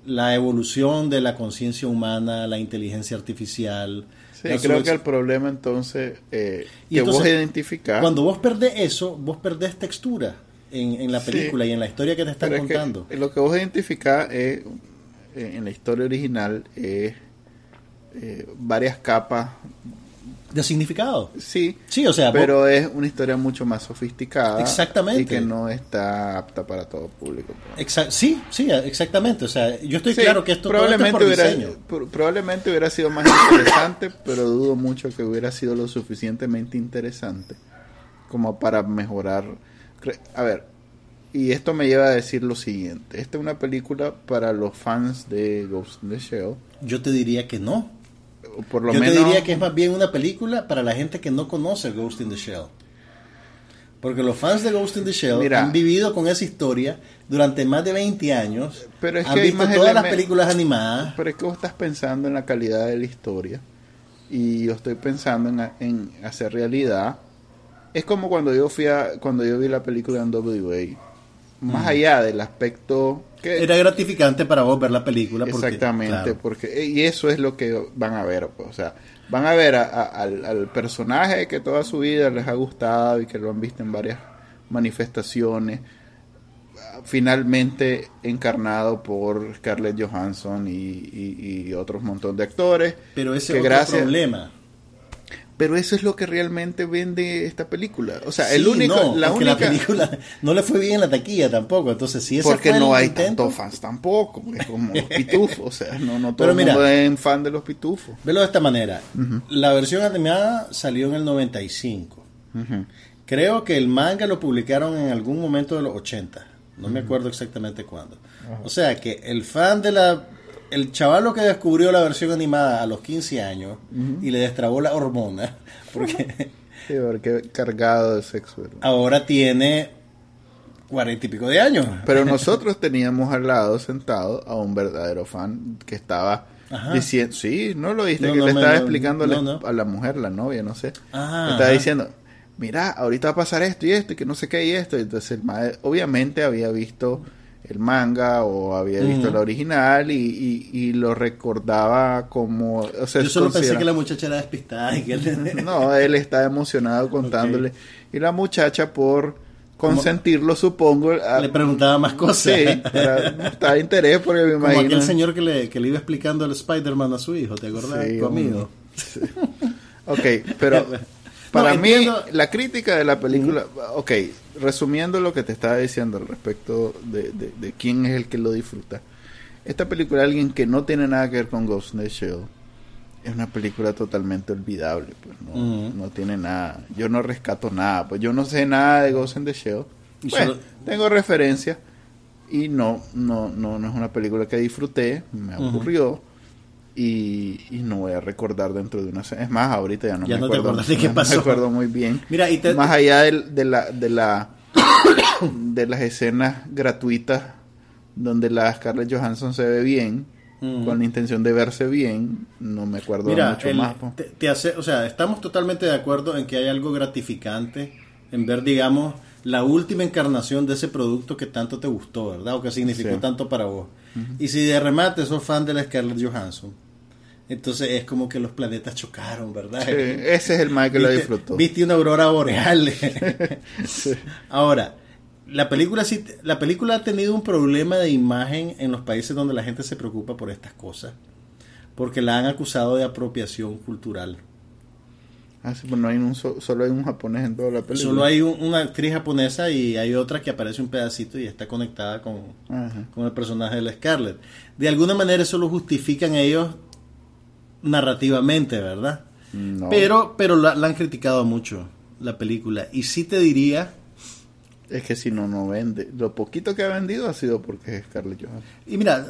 la evolución de la conciencia humana, la inteligencia artificial. Sí, creo que el problema entonces eh, Y que entonces, vos identificás. Cuando vos perdés eso, vos perdés textura en, en la Sí. película y en la historia que te están pero es que contando. lo que vos identificás es, eh, en la historia original es eh, varias capas. De significado. Sí, Sí, o sea, vos- pero es una historia mucho más sofisticada. Exactamente. Y que no está apta para todo público. pues. exa- sí, sí, exactamente. O sea, yo estoy Sí, claro que esto todo esto es probablemente por hubiera, diseño. pro- probablemente hubiera sido más interesante, pero dudo mucho que hubiera sido lo suficientemente interesante como para mejorar. A ver, y esto me lleva a decir lo siguiente: esta es una película para los fans de Ghost in the Shell, Yo te diría que no. O por lo Yo menos. te diría que es más bien una película para la gente que no conoce Ghost in the Shell. Porque los fans de Ghost in the Shell Mira. han vivido con esa historia durante más de 20 años. Pero es han que visto todas las películas animadas. Pero es que vos estás pensando en la calidad de la historia y yo estoy pensando en, en hacer realidad. Es como cuando yo fui a, cuando yo vi la película en WA. Más allá del aspecto que Era gratificante para vos ver la película. Porque, exactamente, claro, porque y eso es lo que van a ver, pues, o sea, van a ver a- a- al, al personaje que toda su vida les ha gustado y que lo han visto en varias manifestaciones, finalmente encarnado por Scarlett Johansson y, y, y otros montón de actores. pero ese es gracias- problema. Pero eso es lo que realmente vende esta película. O sea, Sí, el único, no, la única, la película no le fue bien en la taquilla tampoco. Entonces, si ese porque no hay intento, tantos fans tampoco, es como los (laughs) pitufos, o sea, no, no todo Pero el mundo es fan de los pitufos. Velo de esta manera. La versión animada salió en el 95. Ujú. Creo que el manga lo publicaron en algún momento de los 80. No me acuerdo exactamente cuándo. O sea que el fan de la... El chavalo que descubrió la versión animada a los 15 años y le destrabó la hormona, (laughs) porque Sí, porque cargado de sexo. ¿verdad? ahora tiene 40 y pico de años. Pero (laughs) nosotros teníamos al lado sentado a un verdadero fan que estaba Ajá. diciendo, sí, no lo viste, No, que no le estaba explicando a la- no, no. a la mujer, la novia, no sé. Ah, le estaba ajá. diciendo, mira, ahorita va a pasar esto y esto, y que no sé qué y esto. Y entonces el mae, obviamente había visto el manga o había visto la original y, y, y lo recordaba como... O sea, Yo solo pensé que la muchacha era despistada y que (laughs) él- (laughs) No, él está emocionado contándole. Y la muchacha por consentirlo, supongo... a- le preguntaba más cosas. Sí, mostrar (laughs) interés porque me Como imagino... aquel señor que le, que le iba explicando el Spider-Man a su hijo, ¿te acordás? Sí, tu amigo. Ok, pero para No, mí entiendo. la crítica de la película, ok, resumiendo lo que te estaba diciendo al respecto de, de- de quién es el que lo disfruta. Esta película, alguien que no tiene nada que ver con Ghost in the Shell, es una película totalmente olvidable, pues no, no tiene nada. Yo no rescato nada, pues yo no sé nada de Ghost in the Shell. Y Bueno, solo- tengo referencias y no, no, no, no es una película que disfruté, me aburrió y, y no voy a recordar dentro de una Es más, ahorita ya no Ya me no te acuerdo, de qué no pasó. me acuerdo muy bien. Mira, y te- Más allá del- de, la de la (coughs) de las escenas gratuitas donde la Scarlett Johansson se ve bien, con la intención de verse bien, no me acuerdo Mira, mucho el- más. te, te hace, o sea, estamos totalmente de acuerdo en que hay algo gratificante en ver, digamos, la última encarnación de ese producto que tanto te gustó, ¿verdad? O que significó Sí. tanto para vos. Y si de remate sos fan de la Scarlett Johansson, entonces es como que los planetas chocaron, ¿verdad? Sí, ese es el más que lo disfrutó. Viste una aurora boreal. (laughs) Sí. Ahora, la película sí, la película ha tenido un problema de imagen en los países donde la gente se preocupa por estas cosas, porque la han acusado de apropiación cultural. Ah, sí, pues no hay un so- solo hay un japonés en toda la película. Solo hay un- una actriz japonesa y hay otra que aparece un pedacito y está conectada con, Ajá. con el personaje de la Scarlett. De alguna manera eso lo justifican ellos narrativamente, ¿verdad? No. Pero, pero la, la han criticado mucho, la película. Y sí te diría, Es que si no, no vende. Lo poquito que ha vendido ha sido porque es Scarlett Johansson. y mira,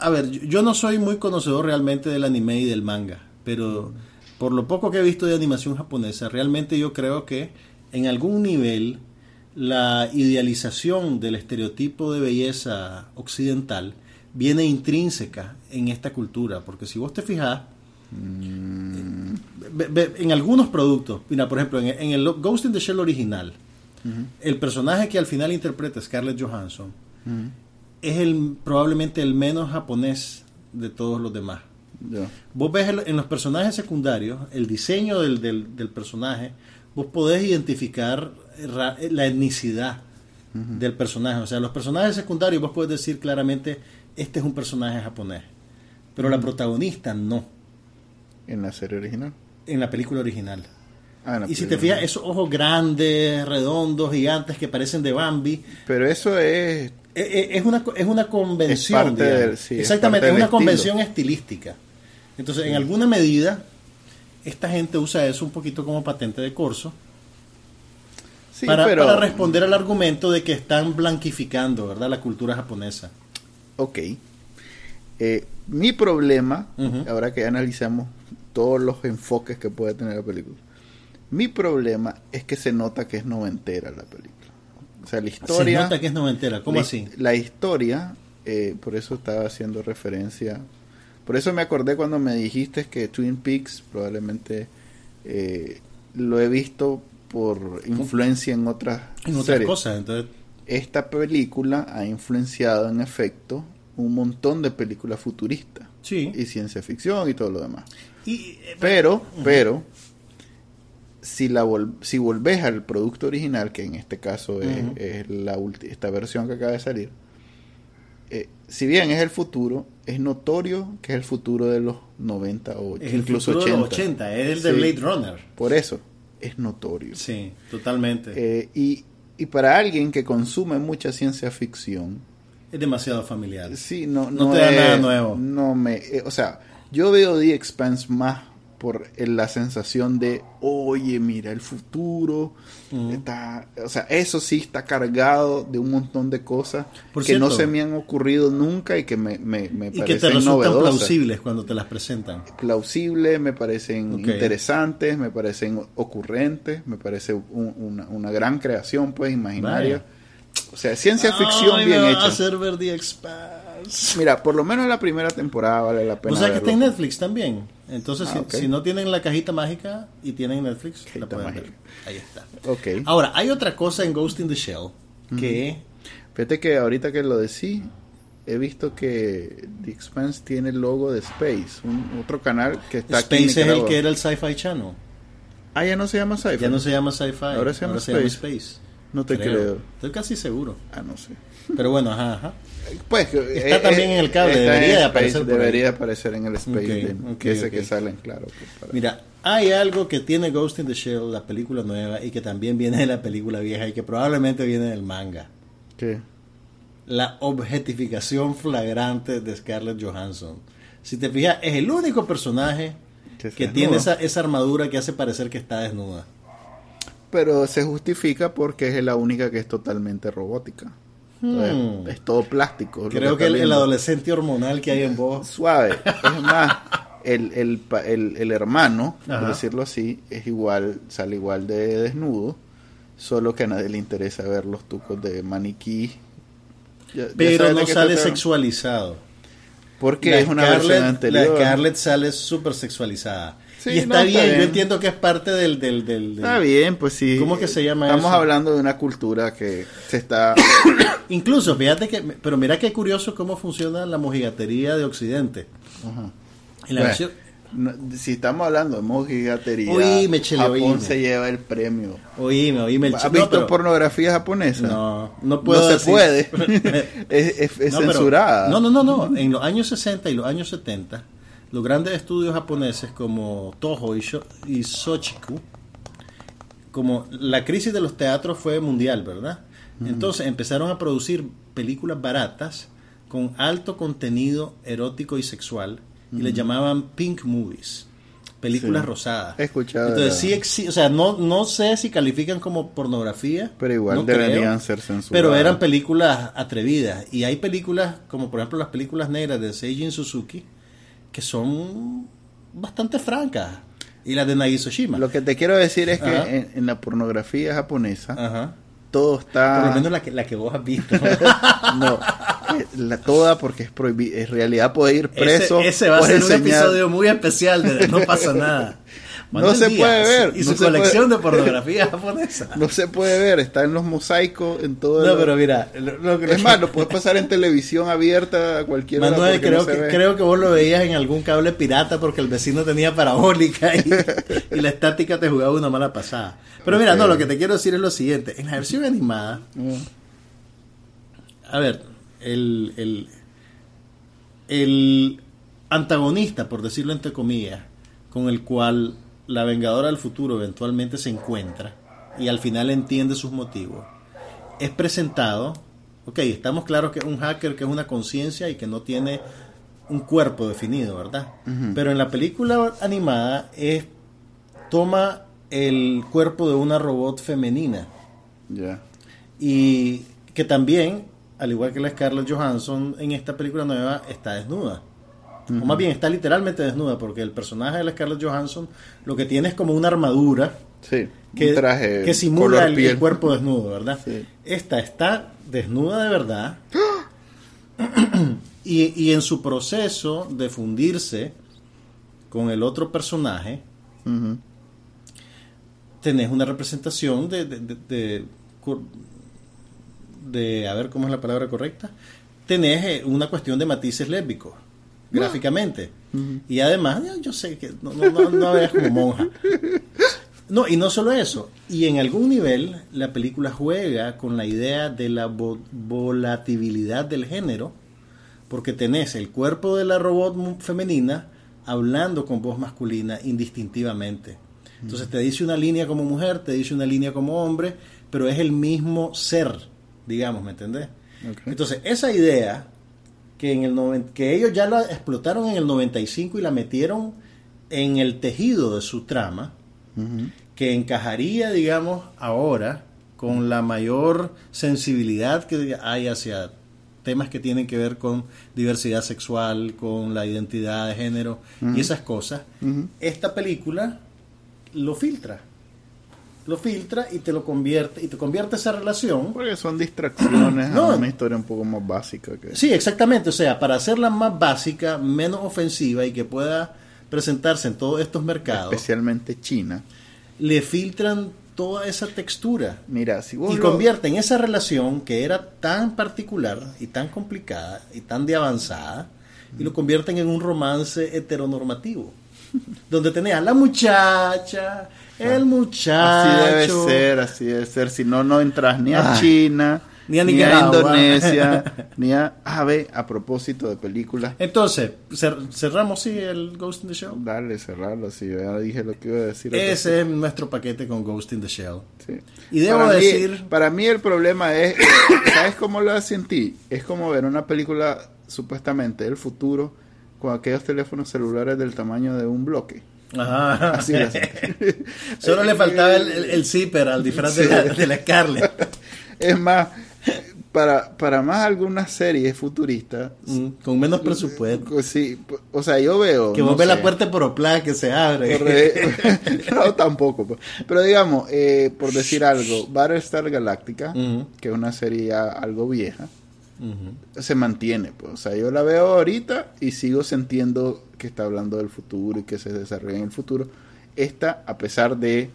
a ver, yo- yo no soy muy conocedor realmente del anime y del manga, pero por lo poco que he visto de animación japonesa, realmente yo creo que en algún nivel la idealización del estereotipo de belleza occidental viene intrínseca en esta cultura, porque si vos te fijas, ve- en algunos productos, mira, por ejemplo, en, el Ghost in the Shell original, el personaje que al final interpreta Scarlett Johansson es el probablemente el menos japonés de todos los demás. Vos ves el- en los personajes secundarios, el diseño del, del- del personaje, vos podés identificar ra- la etnicidad del personaje. O sea, los personajes secundarios vos podés decir claramente, este es un personaje japonés. Pero la protagonista no, En la serie original. en la película original. Ah, la Y si te fijas, esos ojos grandes, redondos, gigantes que parecen de Bambi, Pero eso es. eh, eh, es una, es una convención. Es parte del- sí, es Exactamente, parte es una estilo. convención estilística. Entonces, en alguna medida, esta gente usa eso un poquito como patente de corso Sí, para, pero. para responder al argumento de que están blanquificando ¿verdad? la cultura japonesa. Ok. Eh, mi problema, ahora que analizamos todos los enfoques que puede tener la película, mi problema es que se nota que es noventera la película. O sea, la historia. Se nota que es noventera. ¿Cómo la, así? La historia, eh, por eso estaba haciendo referencia. Por eso me acordé cuando me dijiste que Twin Peaks probablemente eh, lo he visto por influencia en otras En otras series. cosas. Entonces, Esta película ha influenciado en efecto un montón de películas futuristas sí. y ciencia ficción y todo lo demás. Y, eh, Pero, pero, si la vol- si volvés al producto original, que en este caso es, Ujú. es la esta versión que acaba de salir, eh, si bien es el futuro, es notorio que es el futuro de los 90 o es el incluso de 80. los 80, es el de Sí. Blade Runner. Por eso, es notorio. Sí, totalmente. Eh, y, y para alguien que consume mucha ciencia ficción, es demasiado familiar. Sí, no, No no, te da es- nada nuevo. No me, eh, o sea, yo veo The Expanse más por eh, la sensación de, oye, mira, el futuro está, o sea, eso sí está cargado de un montón de cosas Por que no se me han ocurrido nunca y que me, me, me Y que te parecen resultan novedosas. plausibles cuando te las presentan. Plausibles, me parecen interesantes, me parecen ocurrentes, me parece un- una, una gran creación, pues, imaginaria. Vaya. O sea, ciencia ficción bien hecha. a hacer ver The Expanse. (laughs) Mira, por lo menos la primera temporada vale la pena. O sea que verlo. está en Netflix también. Entonces, Ah, si, no tienen la cajita mágica y tienen Netflix, la pueden mágica. ver. Ahí está. Ok. Ahora, hay otra cosa en Ghost in the Shell que Fíjate que ahorita que lo decís, he visto que The Expanse tiene el logo de Space, un otro canal que está aquí en Space es el Nicaragua. que era el Sci-Fi Channel. Ah, ya no se llama Sci-Fi. Ya no se llama Sci-Fi. Ahora se llama Space. No te creo. Estoy casi seguro. Ah, no sé. Pero bueno, ajá, ajá. Pues, Está también en el cable, debería de Space, aparecer ahí. Debería aparecer en el Space, Ok, de- ok, que ese ok. que salen, claro. pues, para- Mira, hay algo que tiene Ghost in the Shell, la película nueva, y que también viene de la película vieja y que probablemente viene del manga. ¿Qué? La objetificación flagrante de Scarlett Johansson. Si te fijas, es el único personaje Que que tiene esa, esa armadura que hace parecer que está desnuda. Pero se justifica porque es la única que es totalmente robótica. Entonces, Hmm. Es todo plástico. Creo que el, adolescente hormonal que hay en vos. suave. (laughs) Es más, el, el, el, hermano, por decirlo así, es igual, sale igual de desnudo, solo que a nadie le interesa ver los tucos de maniquí. Ya- Pero no sale sexualizado. Porque La es una Scarlett- versión anterior. La Scarlett sale súper sexualizada. Sí, y está, no, está bien, bien. yo entiendo que es parte del... del, del- del- Está bien, pues sí. ¿Cómo que se llama Estamos eso? hablando de una cultura que se está... (coughs) Incluso, fíjate que... Pero mira qué curioso cómo funciona la mojigatería de Occidente. Ajá. En la Bueno, versión- no, si estamos hablando de mojigatería, Oíme, chele, Japón oíme. se lleva el premio. Oíme, oíme el ¿Has visto no, pero- pornografía japonesa? No, no puedo No se puede. (laughs) es es- es No, pero- censurada. no, no, no, no. En los años 60 y los años 70, los grandes estudios japoneses como Toho y, Sho- y Sochiku como la crisis de los teatros fue mundial, ¿verdad? Entonces empezaron a producir películas baratas con alto contenido erótico y sexual y le llamaban pink movies, películas Sí. rosadas. He escuchado Entonces sí exi- o sea, no, no sé si califican como pornografía. Pero igual no deberían creo, ser censuradas. Pero eran películas atrevidas. Y hay películas, como por ejemplo las películas negras de Seijin Suzuki, que son bastante francas. Y las de Nagisa Shima. Lo que te quiero decir es que en, en la pornografía japonesa Ajá. todo está... Por lo menos la que, la que vos has visto. (laughs) No, eh, la, toda porque es prohibido. En realidad puede ir preso. ese, ese va a ser un episodio muy especial de No pasa nada. (laughs) No se Díaz puede ver, Y no su colección puede- de pornografía (laughs) japonesa. No se puede ver, está en los mosaicos, en todo No, pero mira. lo- lo que- Es más, lo puedes pasar en televisión abierta a cualquier Manuel, creo, no que, ve. creo que vos lo veías en algún cable pirata porque el vecino tenía parabólica y, y la estática te jugaba una mala pasada. Pero mira, no, lo que te quiero decir es lo siguiente. En la versión animada, Mm, a ver, el, el, el antagonista, por decirlo entre comillas, con el cual la Vengadora del Futuro eventualmente se encuentra y al final entiende sus motivos, es presentado, ok, estamos claros que es un hacker que es una conciencia y que no tiene un cuerpo definido, ¿verdad? Pero en la película animada es, toma el cuerpo de una robot femenina y que también, al igual que la Scarlett Johansson en esta película nueva, está desnuda. O más bien, está literalmente desnuda, porque el personaje de la Scarlett Johansson lo que tiene es como una armadura Sí, que, un traje que simula el, cuerpo desnudo, ¿verdad? Sí. Esta está desnuda de verdad. y, y en su proceso de fundirse con el otro personaje, tenés una representación de, de, de, de- de- a ver cómo es la palabra correcta, tenés eh, una cuestión de matices lésbicos, gráficamente. Y además, yo- sé que no, no, no, no veas como monja. No, y no solo eso, y en algún nivel la película juega con la idea de la vo- volatilidad del género, porque tenés el cuerpo de la robot femenina hablando con voz masculina indistintivamente. Entonces te dice una línea como mujer, te dice una línea como hombre, pero es el mismo ser, digamos, ¿me entendés? Entonces, esa idea que en el noven- que ellos ya la explotaron en el 95 y la metieron en el tejido de su trama, que encajaría, digamos, ahora con la mayor sensibilidad que hay hacia temas que tienen que ver con diversidad sexual, con la identidad de género y esas cosas, esta película lo filtra. Lo filtra y te lo convierte, y te convierte esa relación Porque son distracciones No. a una historia un poco más básica que... Sí, exactamente. O sea, para hacerla más básica, menos ofensiva y que pueda presentarse en todos estos mercados, especialmente China. le filtran toda esa textura Mira, si vos y lo- convierten esa relación que era tan particular y tan complicada y tan de avanzada y lo convierten en un romance heteronormativo. (laughs) Donde tenés a la muchacha, el muchacho, Así debe ser, así debe ser. Si no, no entras ni a Ay, China, ni a ni a. Indonesia, (laughs) ni a... A ver, a propósito de películas, Entonces, cer- cerramos sí el Ghost in the Shell. dale, cerrarlo. Si yo ya dije lo que iba a decir. Ese es nuestro paquete con Ghost in the Shell. Sí. Y debo para decir- Mí, para mí el problema es... ¿Sabes cómo lo sentí? Es como ver una película supuestamente del futuro con aquellos teléfonos celulares del tamaño de un bloque. Ajá. Así sentí. (laughs) Solo le faltaba el, el, el zipper al disfraz de, la, de la. Es más, para, para más algunas series futuristas, Mm, Con menos presupuesto. sí, o sea, yo veo... Que no vos ves la puerta por que se abre. corre- (laughs) no, tampoco. pues. Pero digamos, eh, por decir algo, Battlestar Galactica, Ujú. que es una serie algo vieja, se mantiene. Pues. O sea, yo la veo ahorita y sigo sintiendo que está hablando del futuro y que se desarrolla en el futuro. Esta, a pesar de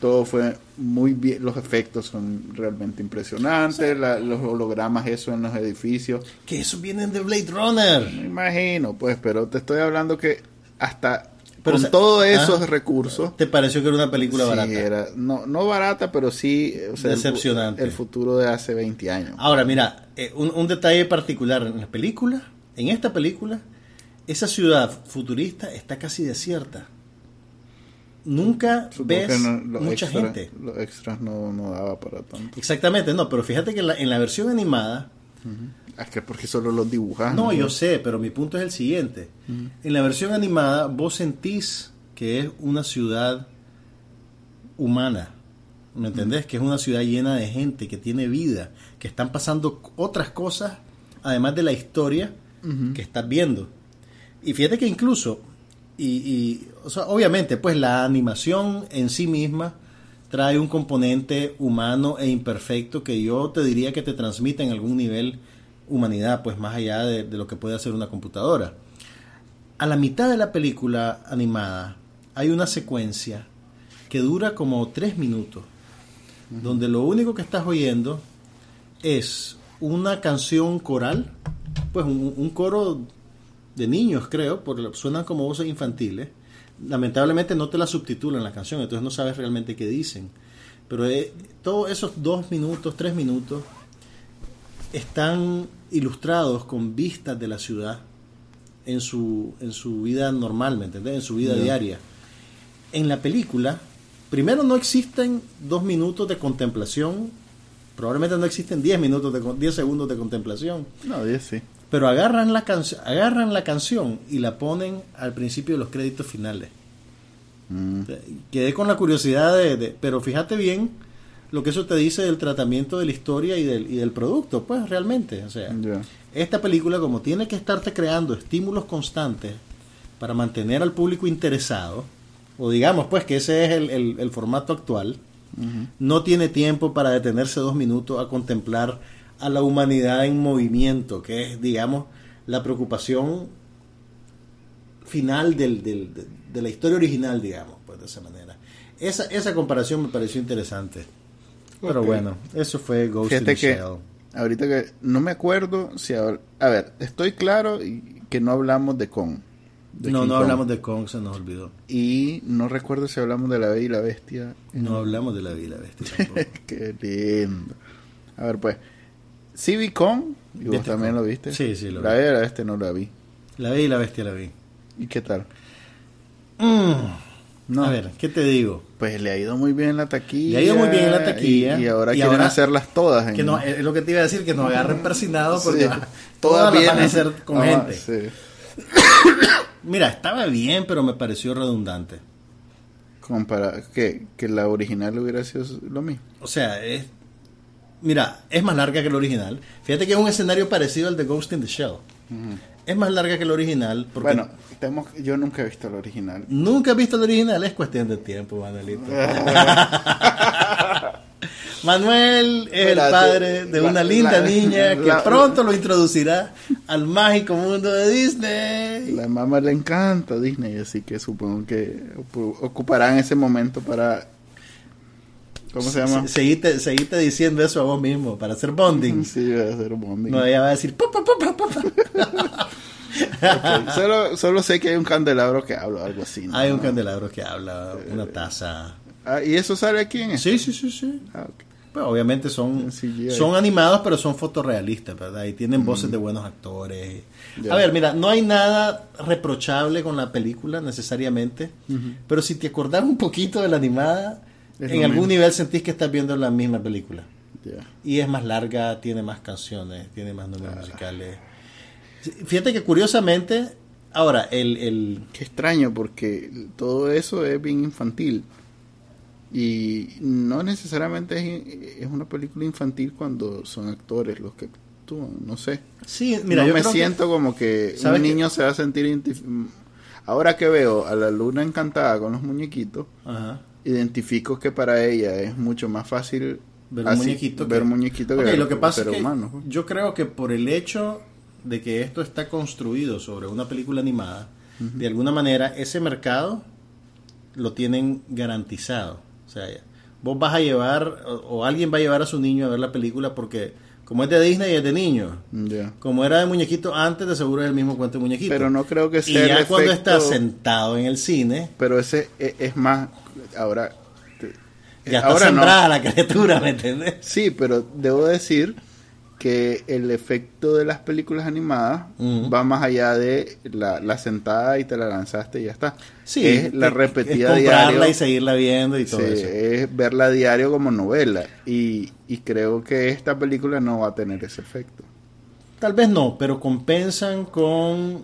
todo fue muy bien, los efectos son realmente impresionantes, la- los hologramas, eso en los edificios. Que eso vienen de Blade Runner. Me imagino, pues, pero te estoy hablando que hasta Pero, con o sea, todos esos ah, recursos, ¿Te pareció que era una película sí, barata? era, no, no barata, pero sí o sea, el fu- Decepcionante. El, futuro de hace 20 años. Ahora, mira, eh, un, un detalle particular en la película, en esta película, esa ciudad futurista está casi desierta. nunca Supongo ves no- mucha extras- gente. Los extras no, no daba para tanto. Exactamente, no, pero fíjate que en la, en la versión animada, Es que porque solo los dibujan. no, yo sé, pero mi punto es el siguiente. En la versión animada vos sentís que es una ciudad humana, ¿me entendés? Que es una ciudad llena de gente, que tiene vida, que están pasando otras cosas, además de la historia que estás viendo. Y fíjate que incluso, y, y, o sea, obviamente, pues la animación en sí misma trae un componente humano e imperfecto que yo te diría que te transmite en algún nivel humanidad, pues más allá de, de lo que puede hacer una computadora. A la mitad de la película animada hay una secuencia que dura como tres minutos, donde lo único que estás oyendo es una canción coral, pues un, un coro de niños, creo, porque suenan como voces infantiles. Lamentablemente no te la subtitulan la canción, entonces no sabes realmente qué dicen. Pero eh, todos esos dos minutos, tres minutos, están ilustrados con vistas de la ciudad en su, en su vida normal, ¿me entendés? En su vida diaria. En la película, primero no existen dos minutos de contemplación, probablemente no existen 10 minutos de 10 segundos de contemplación, No, diez sí. Pero agarran la canción, agarran la canción y la ponen al principio de los créditos finales. Mm, Quedé con la curiosidad de, de- pero fíjate bien lo que eso te dice del tratamiento de la historia y del, y del producto, pues realmente, o sea, esta película como tiene que estarte creando estímulos constantes para mantener al público interesado, o digamos pues que ese es el, el- el formato actual, no tiene tiempo para detenerse dos minutos a contemplar a la humanidad en movimiento, que es, digamos, la preocupación final del, del- de, de la historia original, digamos, pues de esa manera. Esa, esa comparación me pareció interesante. Pero bueno, eso fue Ghost Fíjate in the que Shell. ahorita que no me acuerdo si ahora- a ver, estoy claro y- que no hablamos de Kong. de No, King no Kong. hablamos de Kong, se nos olvidó. y no recuerdo si hablamos de la Bella y la Bestia. No hablamos de la vida bestia tampoco. (laughs) Qué lindo. A ver, pues, sí vi Kong y vos ¿Viste también lo viste. Sí, sí, lo La vi. Y la Bestia no la vi. La vi y la bestia la vi. ¿Y qué tal? Mm, No. A ver, ¿qué te digo? Pues le ha ido muy bien en la taquilla. Le ha ido muy bien en la taquilla. Y, y ahora Y quieren ahora- hacerlas todas. en- Que no, es lo que te iba a decir, que nos agarren persinados (laughs) porque Sí. va- todas las van a hacer con gente. sí. (coughs) Mira, estaba bien, pero me pareció redundante. Como para que, que la original hubiera sido lo mismo. O sea, es. Mira, es más larga que el original. Fíjate que es un escenario parecido al de Ghost in the Shell. Es más larga que el original. Porque Bueno, tenemos, yo nunca he visto el original. Nunca has visto el original, es cuestión de tiempo, Manuelito. (laughs) Manuel es el padre de la- una linda la- niña (laughs) que la- pronto lo introducirá al mágico mundo de Disney. La mamá le encanta Disney, así que supongo que ocu- ocuparán ese momento para... ¿Cómo se llama? Se- Seguite, seguite diciendo eso a vos mismo para hacer bonding. Sí, va a un bonding. No, ella va a decir "Pa, pa, pa, pa, pa, pa". Ok, solo, solo sé que hay un candelabro que habla, algo así. ¿no? Hay un candelabro que habla, una taza. Ah, ¿Y eso sale aquí en Sí, sí, sí, sí. Ah, ok. Pues obviamente son, son animados, pero son fotorrealistas, ¿verdad? Y tienen voces de buenos actores. Ya. A ver, mira, no hay nada reprochable con la película necesariamente, pero si te acordás un poquito de la animada, en algún mismo. nivel sentís que estás viendo la misma película. Y es más larga, tiene más canciones, tiene más números musicales. Fíjate que curiosamente, ahora, el, el, Qué extraño, porque todo eso es bien infantil. Y no necesariamente es, es una película infantil cuando son actores los que actúan, no sé. Sí, mira, no yo me creo que- siento como que ¿Sabes un niño se va a sentir Ahora que veo a la luna encantada con los muñequitos, Ajá. Identifico que para ella es mucho más fácil ver un así, muñequito ver que, muñequito Ok, que ver lo que pasa es que humano. yo creo que por el hecho de que esto está construido sobre una película animada de alguna manera ese mercado lo tienen garantizado o sea vos vas a llevar o, o alguien va a llevar a su niño a ver la película porque como es de Disney es de niños Ya. como era de muñequito antes de seguro es el mismo cuento de muñequito Pero no creo que y sea ya el cuando efecto- estás sentado en el cine Pero ese es, es más ahora te- ya está ahora no. sembrada la criatura ¿me entiendes? Sí, pero debo decir que el efecto de las películas animadas va más allá de la, la sentada y te la lanzaste y ya está. Sí, es la repetida es comprarla diario. y seguirla viendo y todo Sí, eso. es verla diario como novela. Y, y creo que esta película no va a tener ese efecto. Tal vez no, pero compensan con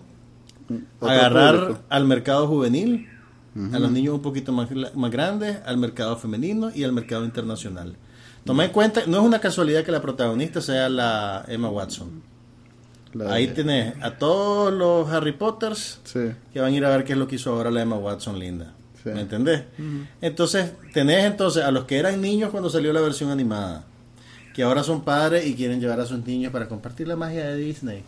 Otro agarrar público. al mercado juvenil, a los niños un poquito más, más grandes, al mercado femenino y al mercado internacional. Toma en cuenta, no es una casualidad que la protagonista sea la Emma Watson. La Ahí de- tenés a todos los Harry Potters Sí, que van a ir a ver qué es lo que hizo ahora la Emma Watson linda. Sí. ¿Me entendés? Entonces, tenés entonces a los que eran niños cuando salió la versión animada, que ahora son padres y quieren llevar a sus niños para compartir la magia de Disney.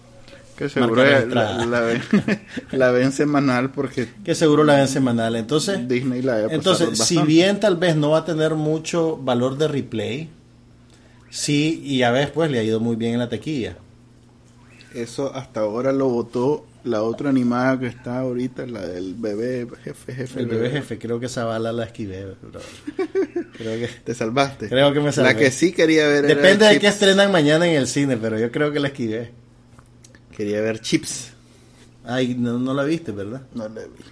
Que seguro la, la ven, (laughs) la ven semanal porque Que seguro la ven semanal. Entonces, Disney la entonces si bien tal vez no va a tener mucho valor de replay, sí, y a veces pues le ha ido muy bien en la tequilla. Eso hasta ahora lo votó la otra animada que está ahorita, la del bebé jefe, jefe. El bebé jefe, creo que esa bala la esquivé. Creo que... Te salvaste. Creo que me salvé. La que sí quería ver Depende de qué estrenan mañana en el cine, pero yo creo que la esquivé. Quería ver Chips. Ay, no, no la viste, ¿verdad? No le vi.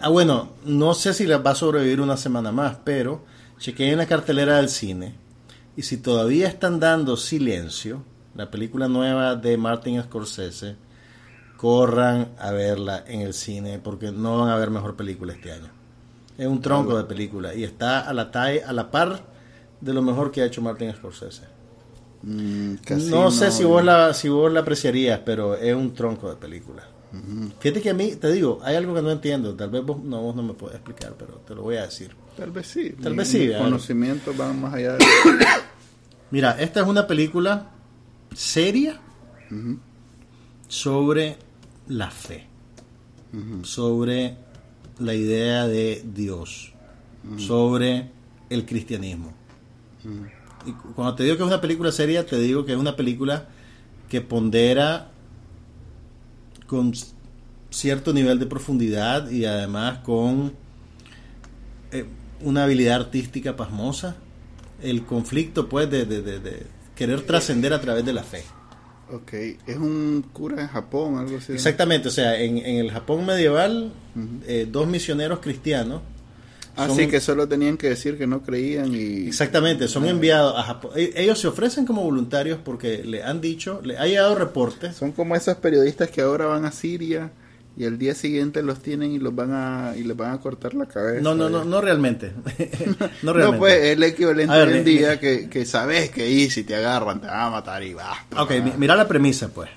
Ah, bueno, no sé si la va a sobrevivir una semana más, pero chequeé en la cartelera del cine y si todavía están dando Silencio, la película nueva de Martin Scorsese, corran a verla en el cine porque no van a ver mejor película este año. Es un tronco de película y está a la, a la par de lo mejor que ha hecho Martin Scorsese. Mm, casi no sé si vos la si vos la apreciarías, pero es un tronco de película. Fíjate que a mí, te digo, hay algo que no entiendo. Tal vez vos no, vos no me puedes explicar, pero te lo voy a decir. Tal vez sí. Tal vez sí, conocimientos van más allá de... (coughs) Mira, esta es una película seria sobre la fe, sobre la idea de Dios, sobre el cristianismo. Cuando te digo que es una película seria, te digo que es una película que pondera con cierto nivel de profundidad y además con eh, una habilidad artística pasmosa. El conflicto, pues, de, de- de- de querer trascender a través de la fe. Ok, es un cura en Japón, algo así. Exactamente, o sea, en, en el Japón medieval, eh, dos misioneros cristianos. Así Ah, que solo tenían que decir que no creían y... Exactamente, son enviados a Japón. E- Ellos se ofrecen como voluntarios porque le han dicho, le ha llegado reportes. Son como esos periodistas que ahora van a Siria y el día siguiente los tienen y los van a y les van a cortar la cabeza. No, no, no, (laughs) (laughs) no realmente. no No, realmente. pues es el equivalente ver, hoy en día que, que sabes que ahí si te agarran te van a matar y vas. Ok, mi- mira la premisa, pues.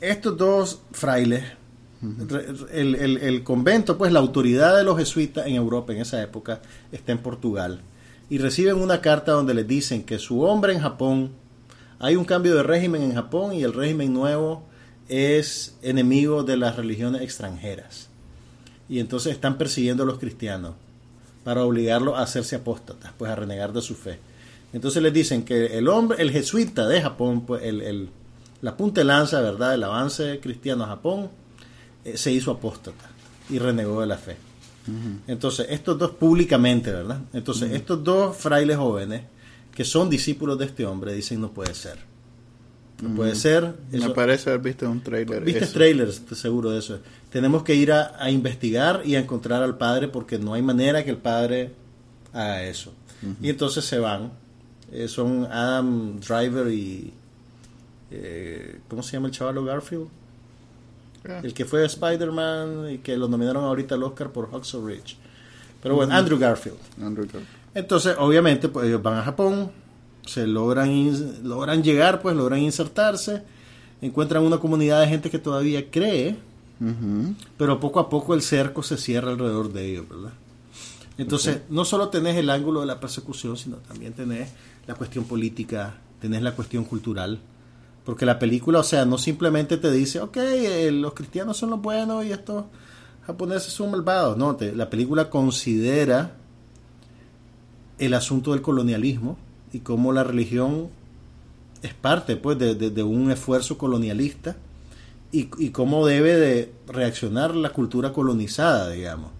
Estos dos frailes, el, el- convento, pues la autoridad de los jesuitas en Europa en esa época está en Portugal. Y reciben una carta donde les dicen que su hombre en Japón, hay un cambio de régimen en Japón y el régimen nuevo es enemigo de las religiones extranjeras. Y entonces están persiguiendo a los cristianos para obligarlos a hacerse apóstatas, pues a renegar de su fe. Entonces les dicen que el hombre, el jesuita de Japón, pues el, la punta lanza, ¿verdad?, del avance cristiano a Japón, se hizo apóstata y renegó de la fe. Entonces, estos dos públicamente, ¿verdad? Entonces, estos dos frailes jóvenes que son discípulos de este hombre dicen no puede ser. No puede ser. Me eso- parece haber visto un trailer. Viste eso. trailers, seguro de eso. Tenemos que ir a, a investigar y a encontrar al padre porque no hay manera que el padre haga eso. Y entonces se van. Eh, son Adam Driver y... eh, ¿Cómo se llama el chavalo Garfield? El que fue Spider-Man y que lo nominaron ahorita al Oscar por Huxley Ridge. Pero bueno, Andrew Garfield. Andrew Garfield. Entonces, obviamente, pues ellos van a Japón, se logran, logran llegar, pues logran insertarse, encuentran una comunidad de gente que todavía cree, Ujú. pero poco a poco el cerco se cierra alrededor de ellos, ¿verdad? Entonces, no solo tenés el ángulo de la persecución, sino también tenés la cuestión política, tenés la cuestión cultural. Porque la película, o sea, no simplemente te dice, ok, eh, los cristianos son los buenos y estos japoneses son malvados. No, te- la película considera el asunto del colonialismo y cómo la religión es parte pues de, de- de un esfuerzo colonialista y, y cómo debe de reaccionar la cultura colonizada, digamos.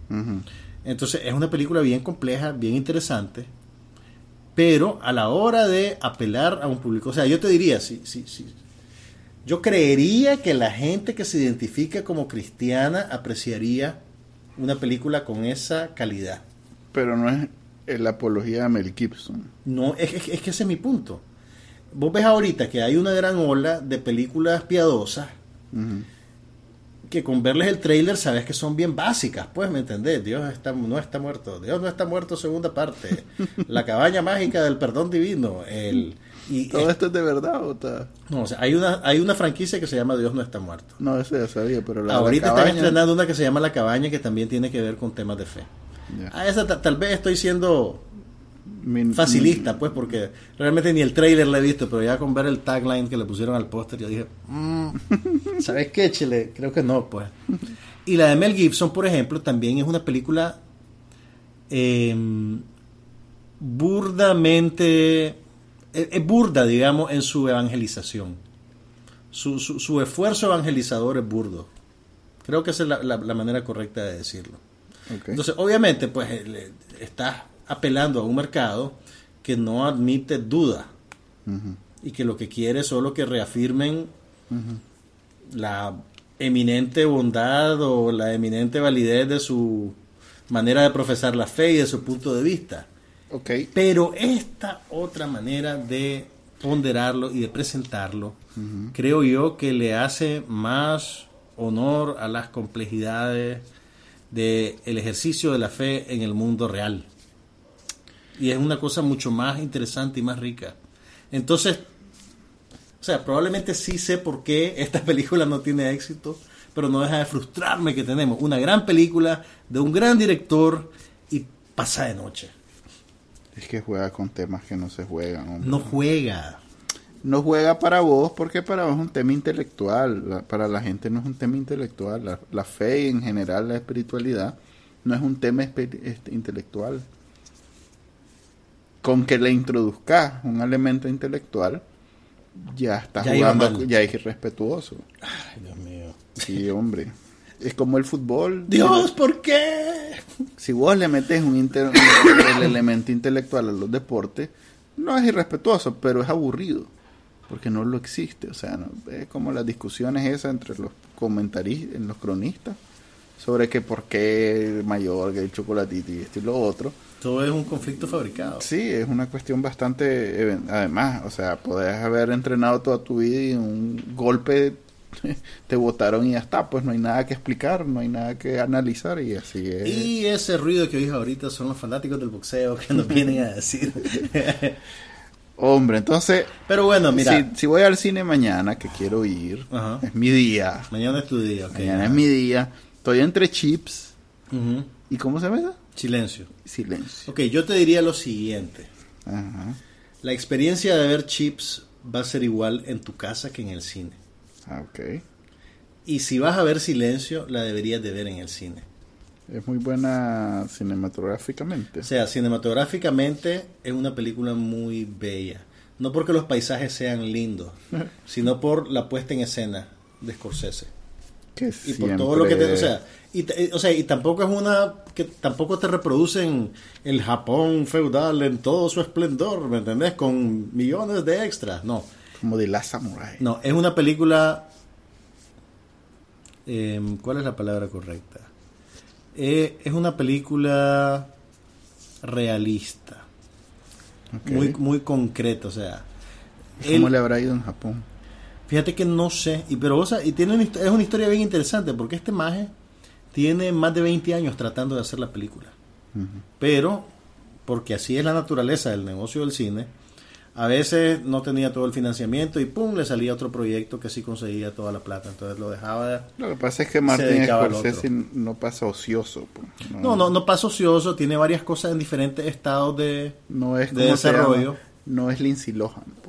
Entonces es una película bien compleja, bien interesante, pero a la hora de apelar a un público, o sea, yo te diría, sí, sí, sí. Yo creería que la gente que se identifica como cristiana apreciaría una película con esa calidad. Pero no es la apología de Mel Gibson. No, es, es, es que ese es mi punto. Vos ves ahorita que hay una gran ola de películas piadosas. Que con verles el trailer sabes que son bien básicas, pues, ¿me entendés? Dios está, no está muerto, Dios no está muerto, segunda parte, la cabaña mágica del perdón divino, el... Y, ¿Todo esto es de verdad o está? no, o sea, hay una, hay una franquicia que se llama Dios no está muerto. No, eso ya sabía, pero la Ahorita la están estrenando una que se llama La Cabaña que también tiene que ver con temas de fe. Ya. A esa ta- tal vez estoy siendo Mi- facilista, pues, porque realmente ni el trailer la he visto, pero ya con ver el tagline que le pusieron al póster, yo dije, mm, (laughs) ¿sabes qué, Chile? Creo que no, pues. Y la de Mel Gibson, por ejemplo, también es una película eh, burdamente, es, es burda, digamos, en su evangelización. Su, su, su esfuerzo evangelizador es burdo. Creo que esa es la, la- la manera correcta de decirlo. Entonces, obviamente, pues eh, le- estás apelando a un mercado que no admite duda y que lo que quiere es solo que reafirmen la eminente bondad o la eminente validez de su manera de profesar la fe y de su punto de vista. Ok. Pero esta otra manera de ponderarlo y de presentarlo, creo yo que le hace más honor a las complejidades del ejercicio de la fe en el mundo real. Y es una cosa mucho más interesante y más rica. Entonces, o sea, probablemente sí sé por qué esta (laughs) película no tiene éxito, pero no deja de frustrarme que tenemos una gran película de un gran director y pasa de noche. Es que juega con temas que no se juegan. hombre. No juega. No juega para vos porque para vos es un tema intelectual. La- para la gente no es un tema intelectual. La, la fe y en general la espiritualidad no es un tema este, intelectual. Con que le introduzcas un elemento intelectual, ya estás Ya jugando, ya es irrespetuoso. Ay, Dios mío. Sí, hombre. Es como el fútbol. Dios, ¿por qué? Si vos le metes un inter- el elemento intelectual a los deportes, no es irrespetuoso, pero es aburrido, porque no lo existe. O sea, no- es como las discusiones esas entre los comentaristas, los cronistas, sobre que por qué el mayor, que el chocolatito y esto y lo otro. Todo es un conflicto fabricado. Sí, es una cuestión bastante... even- Además, o sea, podés haber entrenado toda tu vida y un golpe (laughs) te votaron y ya está. Pues no hay nada que explicar, no hay nada que analizar y así es. Y ese ruido que oís ahorita son los fanáticos del boxeo que nos (laughs) vienen a decir. (laughs) Hombre, entonces, Pero bueno, mira. si, si voy al cine mañana, que quiero ir, Ajá. es mi día. Mañana es tu día, ok. mañana es mi día. Estoy entre chips. ¿Y cómo se llama eso? Silencio. Silencio. Ok, yo te diría lo siguiente. Ajá. La experiencia de ver chips va a ser igual en tu casa que en el cine. Ah, ok. Y si vas a ver silencio, la deberías de ver en el cine. Es muy buena cinematográficamente. O sea, cinematográficamente es una película muy bella. No porque los paisajes sean lindos, (laughs) sino por la puesta en escena de Scorsese. Que Y por todo lo que te... O sea, y, te- o sea, y tampoco es una... que tampoco te reproducen el Japón feudal en todo su esplendor, ¿me entendés? Con millones de extras. No, Como de la samurai. no, es una película... em, ¿Cuál es la palabra correcta? Eh, es una película realista, muy, muy concreta, o sea... ¿Cómo le habrá ido en Japón? Fíjate que no sé, y pero o sea, y tiene una, es una historia bien interesante porque este maje tiene más de 20 años tratando de hacer la película. Pero porque así es la naturaleza del negocio del cine, a veces no tenía todo el financiamiento y pum, le salía otro proyecto que sí conseguía toda la plata, entonces lo dejaba. Lo que pasa es que Martin Scorsese no pasa ocioso. pues. No, no, no pasa ocioso, tiene varias cosas en diferentes estados de No es de desarrollo. No es Lindsay Lohan.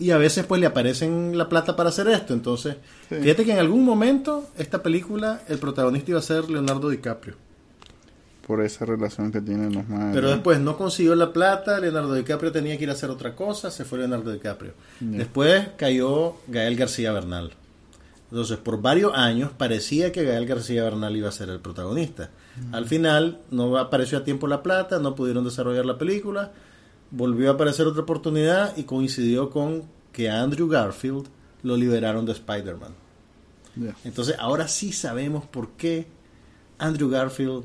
Y a veces pues le aparecen la plata para hacer esto, entonces Sí. fíjate que en algún momento esta película el protagonista iba a ser Leonardo DiCaprio. Por esa relación que tienen los más. Pero después no consiguió la plata, Leonardo DiCaprio tenía que ir a hacer otra cosa, se fue Leonardo DiCaprio. Después cayó Gael García Bernal. Entonces, por varios años parecía que Gael García Bernal iba a ser el protagonista. Al final no apareció a tiempo la plata, no pudieron desarrollar la película volvió a aparecer otra oportunidad y coincidió con que a Andrew Garfield lo liberaron de Spider-Man. Entonces ahora sí sabemos por qué Andrew Garfield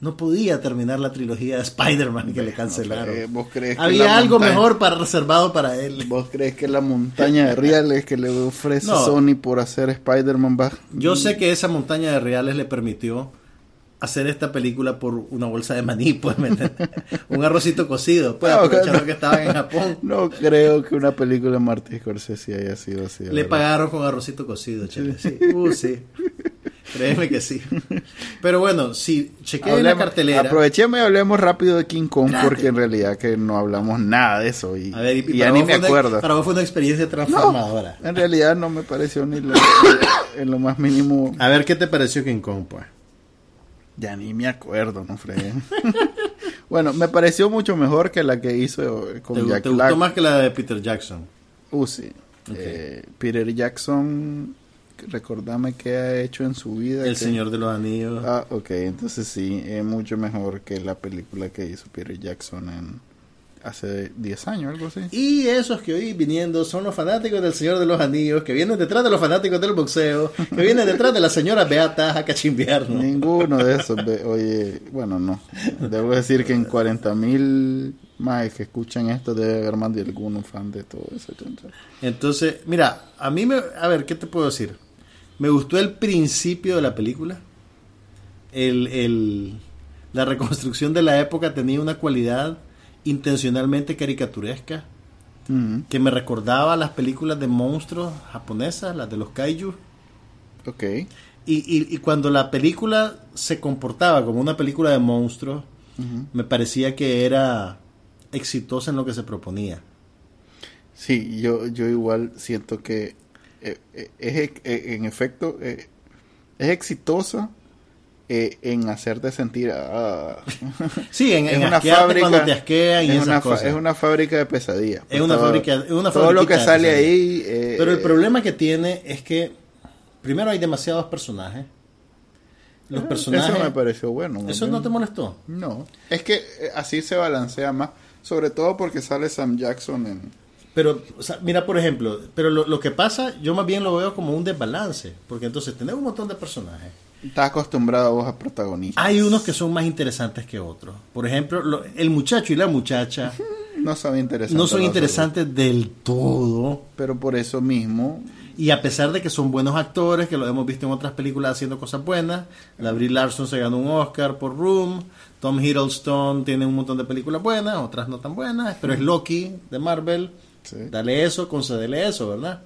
no podía terminar la trilogía de Spider-Man que le cancelaron. Eh, ¿Vos crees que Había algo montaña- mejor para reservado para él. ¿Vos crees que la montaña de reales que le ofrece No. Sony por hacer Spider-Man va? Yo sé que esa montaña de reales le permitió hacer esta película por una bolsa de maní, (laughs) pues, un arrocito cocido, pues, No, aprovechando no. que estaban en Japón. No creo que una película de Martin Scorsese haya sido así. Le verdad. pagaron con arrocito cocido, chele. Sí. Uh, sí. Créeme que sí. Pero bueno, si chequeé la cartelera. Aprovechemos y hablemos rápido de King Kong porque en realidad que no hablamos nada de eso y, A ver, y, y para ya ni me una- acuerdo. para vos fue una experiencia No, transformadora. en realidad no me pareció ni lo- en lo más mínimo. A ver, ¿qué te pareció King Kong, pues? Ya ni me acuerdo, no fregué. (laughs) bueno, me pareció mucho mejor que la que hizo ¿Te, con Jack te Black. gustó más que la de Peter Jackson? Uh, sí. Eh, Peter Jackson, recordame qué ha hecho en su vida. El que- Señor de los Anillos. Ah, ok, entonces sí, es mucho mejor que la película que hizo Peter Jackson en hace 10 años, algo así. Y esos que hoy viniendo son los fanáticos del Señor de los Anillos, que vienen detrás de los fanáticos del boxeo, que vienen detrás de la señora Beata a cachimbiarnos. Ninguno de esos, oye, bueno, no. Debo decir que en 40 mil más que escuchan esto debe haber más de alguno fan de todo eso. Entonces, mira, a mí me... A ver, ¿qué te puedo decir? Me gustó el principio de la película. El, el- la reconstrucción de la época tenía una cualidad intencionalmente caricaturesca Ujú, que me recordaba las películas de monstruos japonesas, las de los kaiju. Ok, Y, y- y cuando la película se comportaba como una película de monstruos, me parecía que era exitosa en lo que se proponía. Sí, yo, yo igual siento que eh, eh, es, eh, en efecto es exitosa eh, en hacerte sentir ah, (laughs) Sí, en, una fábrica cuando te asquean y es, esas una cosas. es una fábrica de pesadillas Es una Todo- fábrica- es una todo lo que sale ahí eh, Pero el problema que tiene es que primero hay demasiados personajes. Los eh, personajes... eso me pareció bueno ¿Eso no te molestó? no es que eh, así se balancea más sobre todo porque sale Sam Jackson en Pero, o sea, mira, por ejemplo, pero lo, lo que pasa, yo más bien lo veo como un desbalance, porque entonces tenemos un montón de personajes. Estás acostumbrado vos a protagonistas Hay unos que son más interesantes que otros. Por ejemplo, lo- el muchacho y la muchacha (laughs) no son interesantes no son interesantes del todo. pero por eso mismo Y a pesar de que son buenos actores, que lo hemos visto en otras películas haciendo cosas buenas, la Brie Larson se ganó un Oscar por Room, Tom Hiddleston tiene un montón de películas buenas, otras no tan buenas, pero es Loki de Marvel, Sí. dale eso, concedele eso, ¿verdad?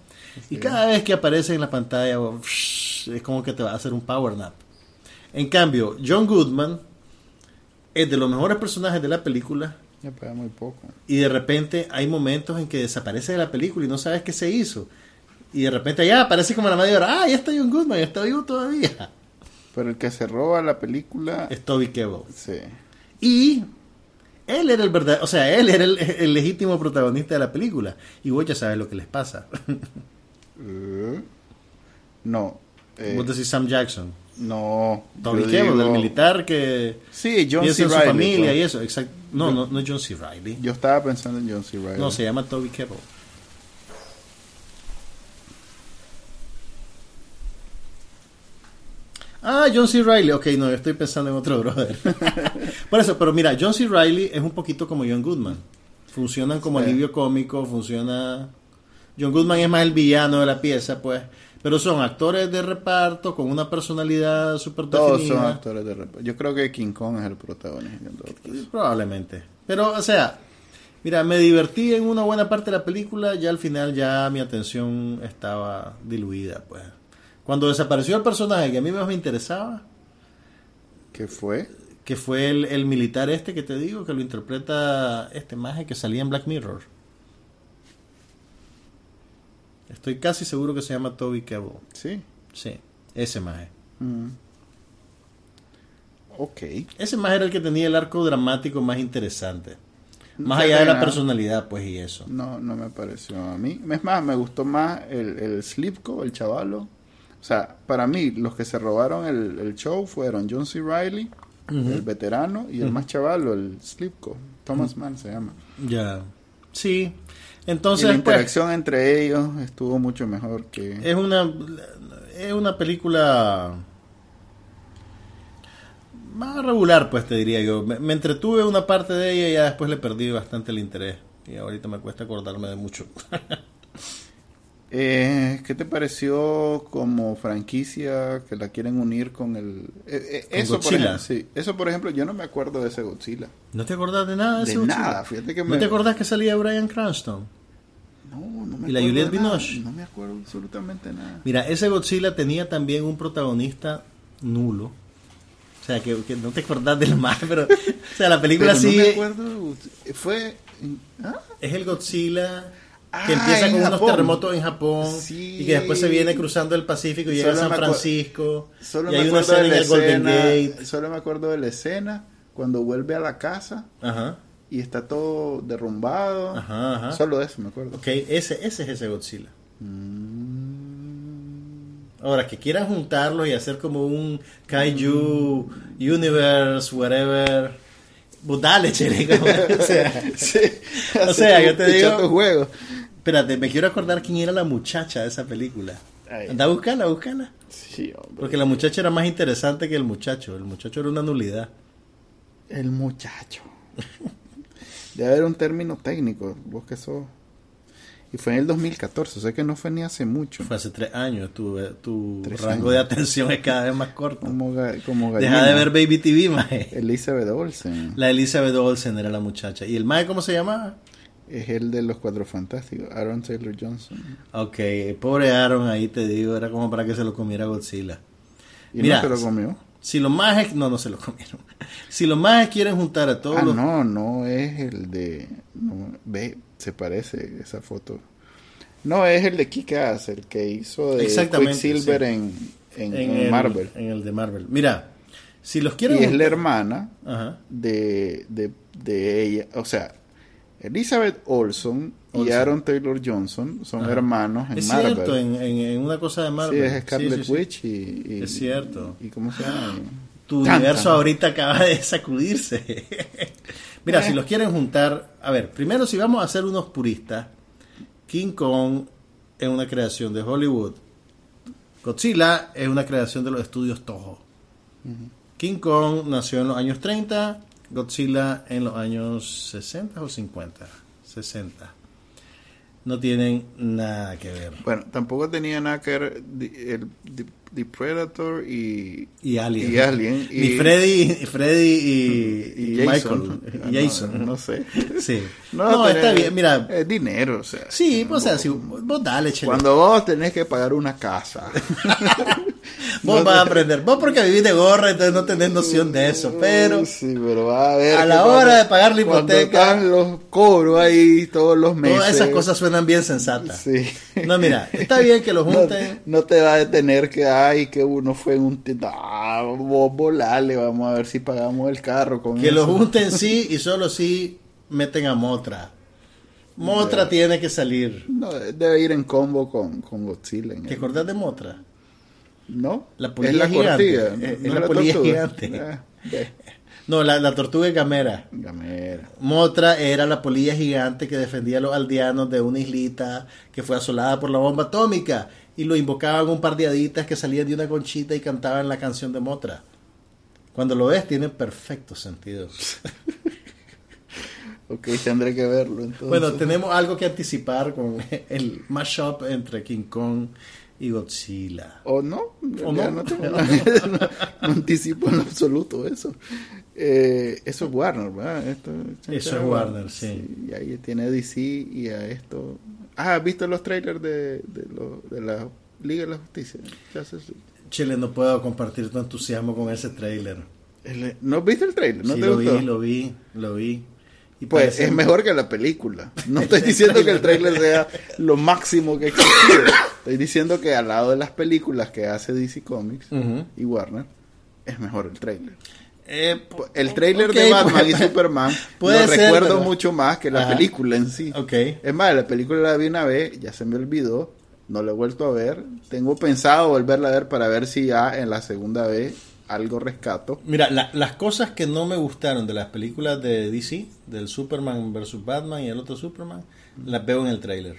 Y cada vez que aparece en la pantalla, es como que te va a hacer un power nap. En cambio, John Goodman es de los mejores personajes de la película ya paga muy poco y de repente hay momentos en que desaparece de la película y no sabes qué se hizo. Y de repente ya aparece como a la media hora, ah, ya está John Goodman, ya está vivo todavía. pero el que se roba la película Es Toby Kebbell. sí Y él era el verdad, o sea, él era el, el legítimo protagonista de la película. Y vos ya sabes lo que les pasa. (laughs) Eh, no. eh, vos decís Sam Jackson. no. Toby yo Kebbell, digo- el militar que Sí, John C. en su familia pues. y eso. Exacto. No, no, no es John C. Riley. Yo estaba pensando en John C. Reilly. No, se llama Toby Kebbell. Ah, John C. Riley. Ok, no, yo estoy pensando en otro (laughs) brother. (laughs) Por eso, pero mira, John C. Riley es un poquito como John Goodman. Funcionan como Sí. alivio cómico, funciona... John Goodman es más el villano de la pieza, pues. Pero son actores de reparto con una personalidad súper Todos definida. son actores de reparto. Yo creo que King Kong es el protagonista. en todo caso. Probablemente. Pero, o sea, mira, me divertí en una buena parte de la película, ya al final ya mi atención estaba diluida, pues. Cuando desapareció el personaje que a mí más me interesaba, ¿Qué fue? que fue el, el militar este que te digo, que lo interpreta este maje que salía en Black Mirror. Estoy casi seguro que se llama Toby Kebbell. Sí. Sí, ese maje. Mm. Ok. Ese maje era el que tenía el arco dramático más interesante. Más allá de la tenía- personalidad, pues, y eso. No, no me pareció a mí. Es más, me gustó más el, el Slipko, el chavalo. O sea, para mí, los que se robaron el, el show fueron John C. Reilly el veterano, y el más chavalo, el Slipko. Thomas Mann se llama. Ya. Sí. Y Entonces, la pues, interacción entre ellos estuvo mucho mejor que... es una es una película más regular, pues te diría yo. Me, me entretuve una parte de ella y ya después le perdí bastante el interés. Y ahorita me cuesta acordarme de mucho. (laughs) Eh, ¿Qué te pareció como franquicia que la quieren unir con el... eh, eh, Con eso, por Godzilla. ejemplo, sí, eso, por ejemplo, yo no me acuerdo de ese Godzilla. ¿No te acordás de nada de, De ese Godzilla? nada, fíjate que ¿No me... te acordás que salía Brian Cranston? No, no me ¿Y la Juliette Binoche? No me acuerdo absolutamente nada. Mira, ese Godzilla tenía también un protagonista nulo. O sea, que, que no te acordás del (laughs) más, pero... O sea, la película Pero no sí me acuerdo, fue... ¿ah? es el Godzilla Ah, que empieza en con unos terremotos en Japón Sí. y que después se viene cruzando el Pacífico y llega Solo a San Francisco Solo y me hay una acuerdo escena de en la el Golden escena, Gate. solo me acuerdo de la escena cuando vuelve a la casa Ajá, y está todo derrumbado. ajá, ajá. Solo de eso me acuerdo. Ok, ese, ese es ese Godzilla. Mm, Ahora, que quieran juntarlos y hacer como un Kaiju Universe, whatever. Pues dale, chele, (laughs) o sea, sí. O sea, yo te digo- tu juego. espérate, me quiero acordar quién era la muchacha de esa película. Ay. Anda a buscarla, a buscarla. Sí, hombre. Porque la muchacha era más interesante que el muchacho. El muchacho era una nulidad. El muchacho. (laughs) Debe haber un término técnico, vos que sos. Y fue en el 2014, o sea que no fue ni hace mucho. Fue hace tres años. Tu, tu Tres rango años. de atención es cada vez más corto. Como, como Deja de ver Baby TV, mae. Elizabeth Olsen. La Elizabeth Olsen era la muchacha. ¿Y el mae cómo se llamaba? Es el de los Cuatro Fantásticos, Aaron Taylor Johnson. Ok, pobre Aaron, ahí te digo, era como para que se lo comiera Godzilla. ¿Y Mira, no se lo comió? Si los majes, no, no se lo comieron. Si los majes quieren juntar a todos Ah, los... no, no es el de... no, ve, se parece esa foto. No, es el de Kick-Ass, el que hizo de Quicksilver sí. en, en, en, en el, Marvel. En el de Marvel. Mira, si los quieren Y es la hermana Ajá. de, de, de ella, o sea, Elizabeth Olson, y Olsen. Aaron Taylor Johnson son Ajá. hermanos en Es Marvel. cierto, en, en- en una cosa de Marvel. Sí, es Scarlet Sí, sí, sí. Witch y, y- Es cierto. ¿Y cómo se llama? Tu Tan, universo ahorita acaba de sacudirse. (laughs) Mira, Eh. si los quieren juntar, a ver, primero si vamos a ser unos puristas, King Kong es una creación de Hollywood. Godzilla es una creación de los estudios Toho. King Kong nació en los años 30, Godzilla en los años 60 o 50. 60. No tienen nada que ver. Bueno, tampoco tenía nada que ver The- el The, Predator y, Y Alien. y Alien. (laughs) Ni Freddy, Freddy (laughs) y, y Jason. Michael. Ah, Y no, Jason. No, sé. (laughs) Sí. No, está es- bien. Mira, Es dinero, o sea. sí, pues, o sea, si vos dale, chele. Cuando vos tenés que pagar una casa. (laughs) Vos no vas a aprender. Vos porque vivís de gorra, entonces no tenés noción de eso. Pero Sí, pero va a ver. a la cuando- hora de pagar la hipoteca- los cobros ahí todos los meses. todas esas cosas suenan bien sensatas. Sí. No, mira, está bien que lo (laughs) No, junten. no te va a detener que ay que uno fue en un ah, vos volale, vamos a ver si pagamos el carro con Que lo eso. junten sí (laughs) y solo sí meten a Motra. Motra tiene que salir. No, debe ir en combo con, con Godzilla. ¿Te acordás de Motra? ¿No? La es polilla la gigante. cortiga, Es- no es la polilla tortuga. gigante. Ah, No, la, la tortuga es gamera. gamera. Motra era la polilla gigante que defendía a los aldeanos de una islita que fue asolada por la bomba atómica y lo invocaban un par de haditas que salían de una conchita y cantaban la canción de Motra. Cuando lo ves tiene perfecto sentido. (laughs) Ok, tendré que verlo entonces. Bueno, tenemos algo que anticipar con el mashup entre King Kong y Godzilla. ¿O no? ¿O no? tengo no, (laughs) (laughs) no anticipo en absoluto eso. Eh, eso es Warner, ¿verdad? Esto, Eso es Warner, sí. Y ahí tiene DC y a esto... Ah, ¿has visto los trailers de, de, lo- de la Liga de la Justicia? Chile, no puedo compartir tu entusiasmo con ese trailer. El- ¿No viste el trailer? ¿No sí, te lo gustó? vi, lo vi, lo vi. Y Pues parece- es mejor que la película. (laughs) No estoy diciendo que el trailer sea lo máximo que existe. Estoy diciendo que al lado de las películas que hace DC Comics y Warner, es mejor el trailer. Eh, El trailer de Batman pues, y Superman puede lo ser, recuerdo pero- mucho más que la Ajá. película en sí. Es más, la película la vi una vez, ya se me olvidó, no la he vuelto a ver. Tengo pensado volverla a ver para ver si ya en la segunda vez algo rescato. Mira, la- las cosas que no me gustaron de las películas de DC, del Superman vs. Batman y el otro Superman, las veo en el tráiler.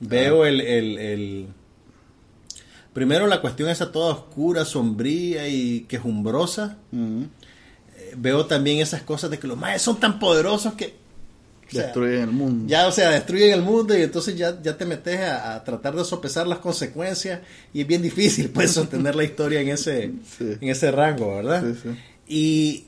Veo el, el, el- Primero la cuestión esa toda oscura, sombría y quejumbrosa. Mm, Eh, Veo también esas cosas de que los maes son tan poderosos que... sea, Destruyen el mundo. ya, o sea, destruyen el mundo y entonces ya, ya te metes a, a tratar de sopesar las consecuencias y es bien difícil pues (laughs) sostener la historia en ese, Sí. en ese rango, ¿verdad? Sí, sí. Y,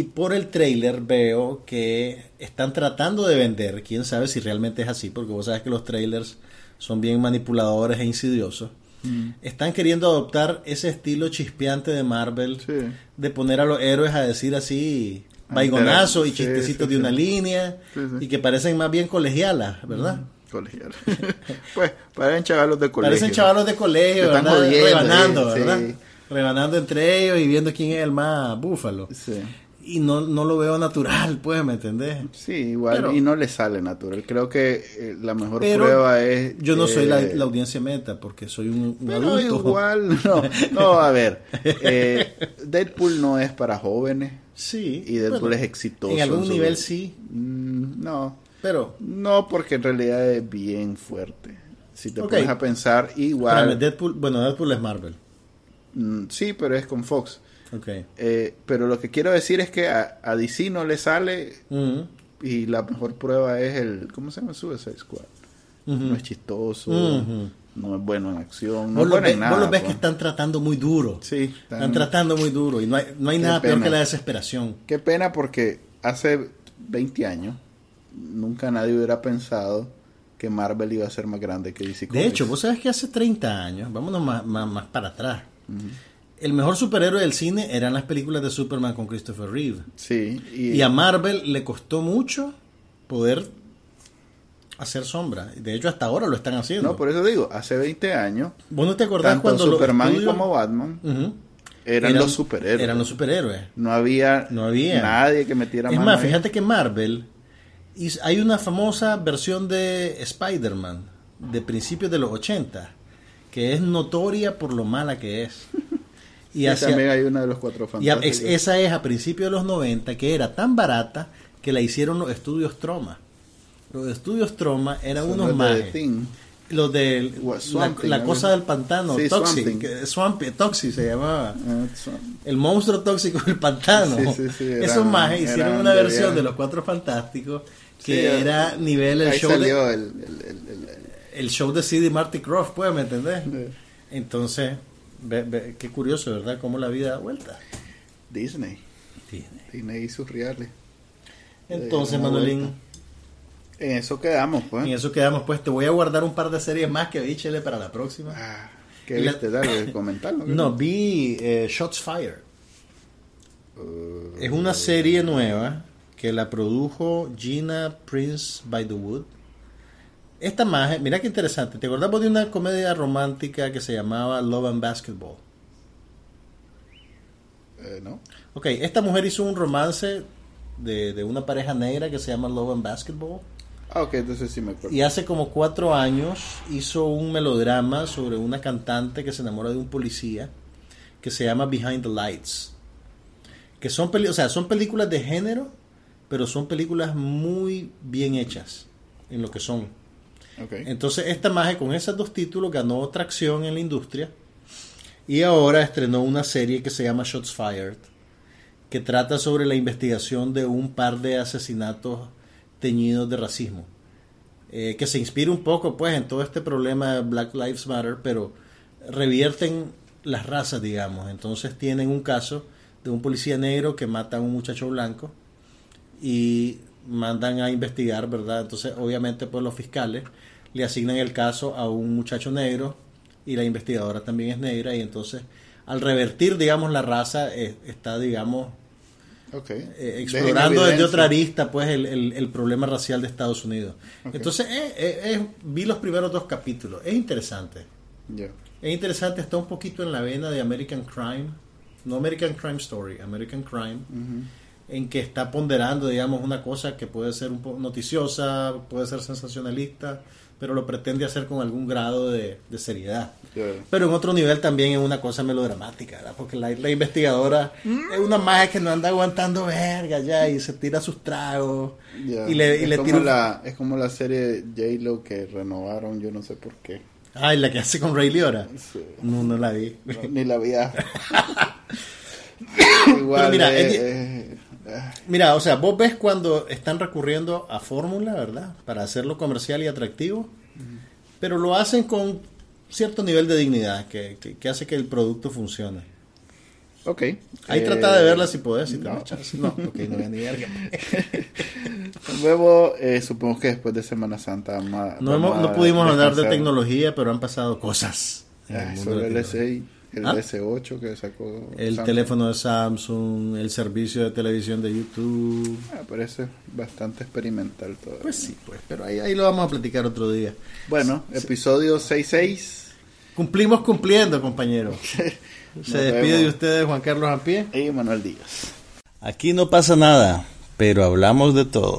y por el trailer veo que están tratando de vender, quién sabe si realmente es así, porque vos sabes que los trailers son bien manipuladores e insidiosos. Mm. Están queriendo adoptar ese estilo chispeante de Marvel, Sí. de poner a los héroes a decir así A baigonazo y chistecitos de una línea y que parecen más bien colegialas, ¿verdad? Colegial. (laughs) pues, parecen chavalos de colegio. Parecen chavalos de colegio, están ¿verdad? jodiendo, Rebanando, ¿verdad? sí. Rebanando entre ellos y viendo quién es el más búfalo. Sí. Y no, no lo veo natural, pues, ¿me entendés? Sí, igual, Pero- y no le sale natural. Creo que eh, la mejor Pero prueba es... Yo no soy la, la audiencia meta porque soy un, un Pero adulto. igual, (laughs) no, no, a ver, eh, Deadpool no es para jóvenes Sí. y Deadpool bueno, es exitoso. En algún nivel sí, Mm, no, pero... no, porque en realidad es bien fuerte. Si te pones a pensar, igual... Espérame, Deadpool, bueno, Deadpool es Marvel. mm, sí, pero es con Fox. Ok. Eh, pero lo que quiero decir es que a, a DC no le sale Ujú, y la mejor prueba es el... ¿Cómo se llama? Suicide Squad. No es chistoso, Ujú. No es bueno en acción, no Vos bueno ves, en vos nada. lo ves pues. que están tratando muy duro. Sí, Están tratando muy duro y no hay, no hay nada peor que la desesperación. Qué pena porque hace 20 años nunca nadie hubiera pensado que Marvel iba a ser más grande que DC De Comics. hecho, vos sabes que hace 30 años, vámonos más, más, más para atrás, el mejor superhéroe del cine eran las películas de Superman con Christopher Reeve. Sí, y, Y a Marvel le costó mucho poder hacer sombra. De hecho, hasta ahora lo están haciendo. no, por eso digo, hace 20 años, ¿Vos no te acordás tanto cuando Superman estudios- como Batman eran, los superhéroes. Eran los superhéroes. No había, No había. nadie que metiera Es mano más, ahí. fíjate que Marvel hizo- hay una famosa versión de Spider-Man de principios de los 80 que es notoria por lo mala que es. (laughs) Y, Y hacia- también hay una de los cuatro y a- fantásticos. ex- esa es a principios de los 90 que era tan barata que la hicieron los estudios Troma. Los estudios Troma eran Son unos más. Los de la, cosa del pantano, Sí, Toxic, que- Swamp, Toxic se llamaba. Ah, El monstruo tóxico del pantano. Sí, sí, sí, eran- Esos majes hicieron una versión de los Cuatro Fantásticos que era nivel el ahí show de, salió el, el- el- el- el show de CD Marty Croft, pues, ¿me entendés? Entonces, ve- ve- qué curioso, ¿verdad? Cómo la vida da vuelta. Disney. Disney y sus reales. Entonces, Manuelín. En eso quedamos, pues. en eso quedamos, pues te voy a guardar un par de series más que vi, Chele, para la próxima. Ah, ¿Qué Y la- viste? Dale, (laughs) comentarlo. No, vi eh, Shots Fired. Uh, Es una serie nueva que la produjo Gina Prince by the Wood. Esta maje, mira qué interesante. ¿Te acordás de una comedia romántica que se llamaba Love and Basketball? eh, ¿No? Ok, esta mujer hizo un romance de, de una pareja negra que se llama Love and Basketball. Ah, ok, entonces sí me acuerdo. Y hace como cuatro años hizo un melodrama sobre una cantante que se enamora de un policía que se llama Behind the Lights. Que son, peli o sea, son películas de género, pero son películas muy bien hechas en lo que son. Ok. Entonces esta maje con esos dos títulos ganó tracción en la industria y ahora estrenó una serie que se llama Shots Fired, que trata sobre la investigación de un par de asesinatos teñidos de racismo, eh, que se inspira un poco pues en todo este problema de Black Lives Matter, pero revierten las razas, digamos. Entonces tienen un caso de un policía negro que mata a un muchacho blanco y mandan a investigar, ¿verdad? Entonces, obviamente, pues los fiscales le asignan el caso a un muchacho negro y la investigadora también es negra y entonces al revertir, digamos, la raza eh, está, digamos, Eh, explorando desde otra arista pues el, el- el problema racial de Estados Unidos. Entonces, eh, eh, vi los primeros dos capítulos. Es interesante. Es interesante, está un poquito en la vena de American Crime. No American Crime Story, American Crime. En que está ponderando, digamos, una cosa que puede ser un poco noticiosa, puede ser sensacionalista, pero lo pretende hacer con algún grado de, de seriedad. Yeah. Pero en otro nivel también es una cosa melodramática, ¿verdad? Porque la, la investigadora es una magia que no anda aguantando verga ya y se tira sus tragos Yeah. y le, y es, le como tira... la, es como la serie J-Lo que renovaron, yo no sé por qué. Ay, la que hace con Ray Liora. Sí. No, no la vi. No, ni la. (laughs) Pero Igual. mira, eh, es- ah, Mira, o sea, vos ves cuando están recurriendo a fórmula, ¿verdad? Para hacerlo comercial y atractivo, pero lo hacen con cierto nivel de dignidad que, que- que hace que el producto funcione. ok. Ahí Eh, trata de verla si podés, si no. chance. No, ok, no voy a ni. (laughs) Luego, eh, supongo que después de Semana Santa. No, hemos- pudimos hablar de tecnología, pero han pasado cosas. en el Ah, mundo sobre el. S6, el ¿Ah? S8 que sacó. El Samsung. teléfono de Samsung, el servicio de televisión de YouTube. Ah, parece bastante experimental todo. Pues sí, pues, pero ahí, ahí lo vamos a platicar otro día. Bueno, episodio 66. Cumplimos cumpliendo, compañero. (laughs) Nos Se despide vemos. de ustedes Juan Carlos Ampie. Y Manuel Díaz. Aquí no pasa nada, pero hablamos de todo.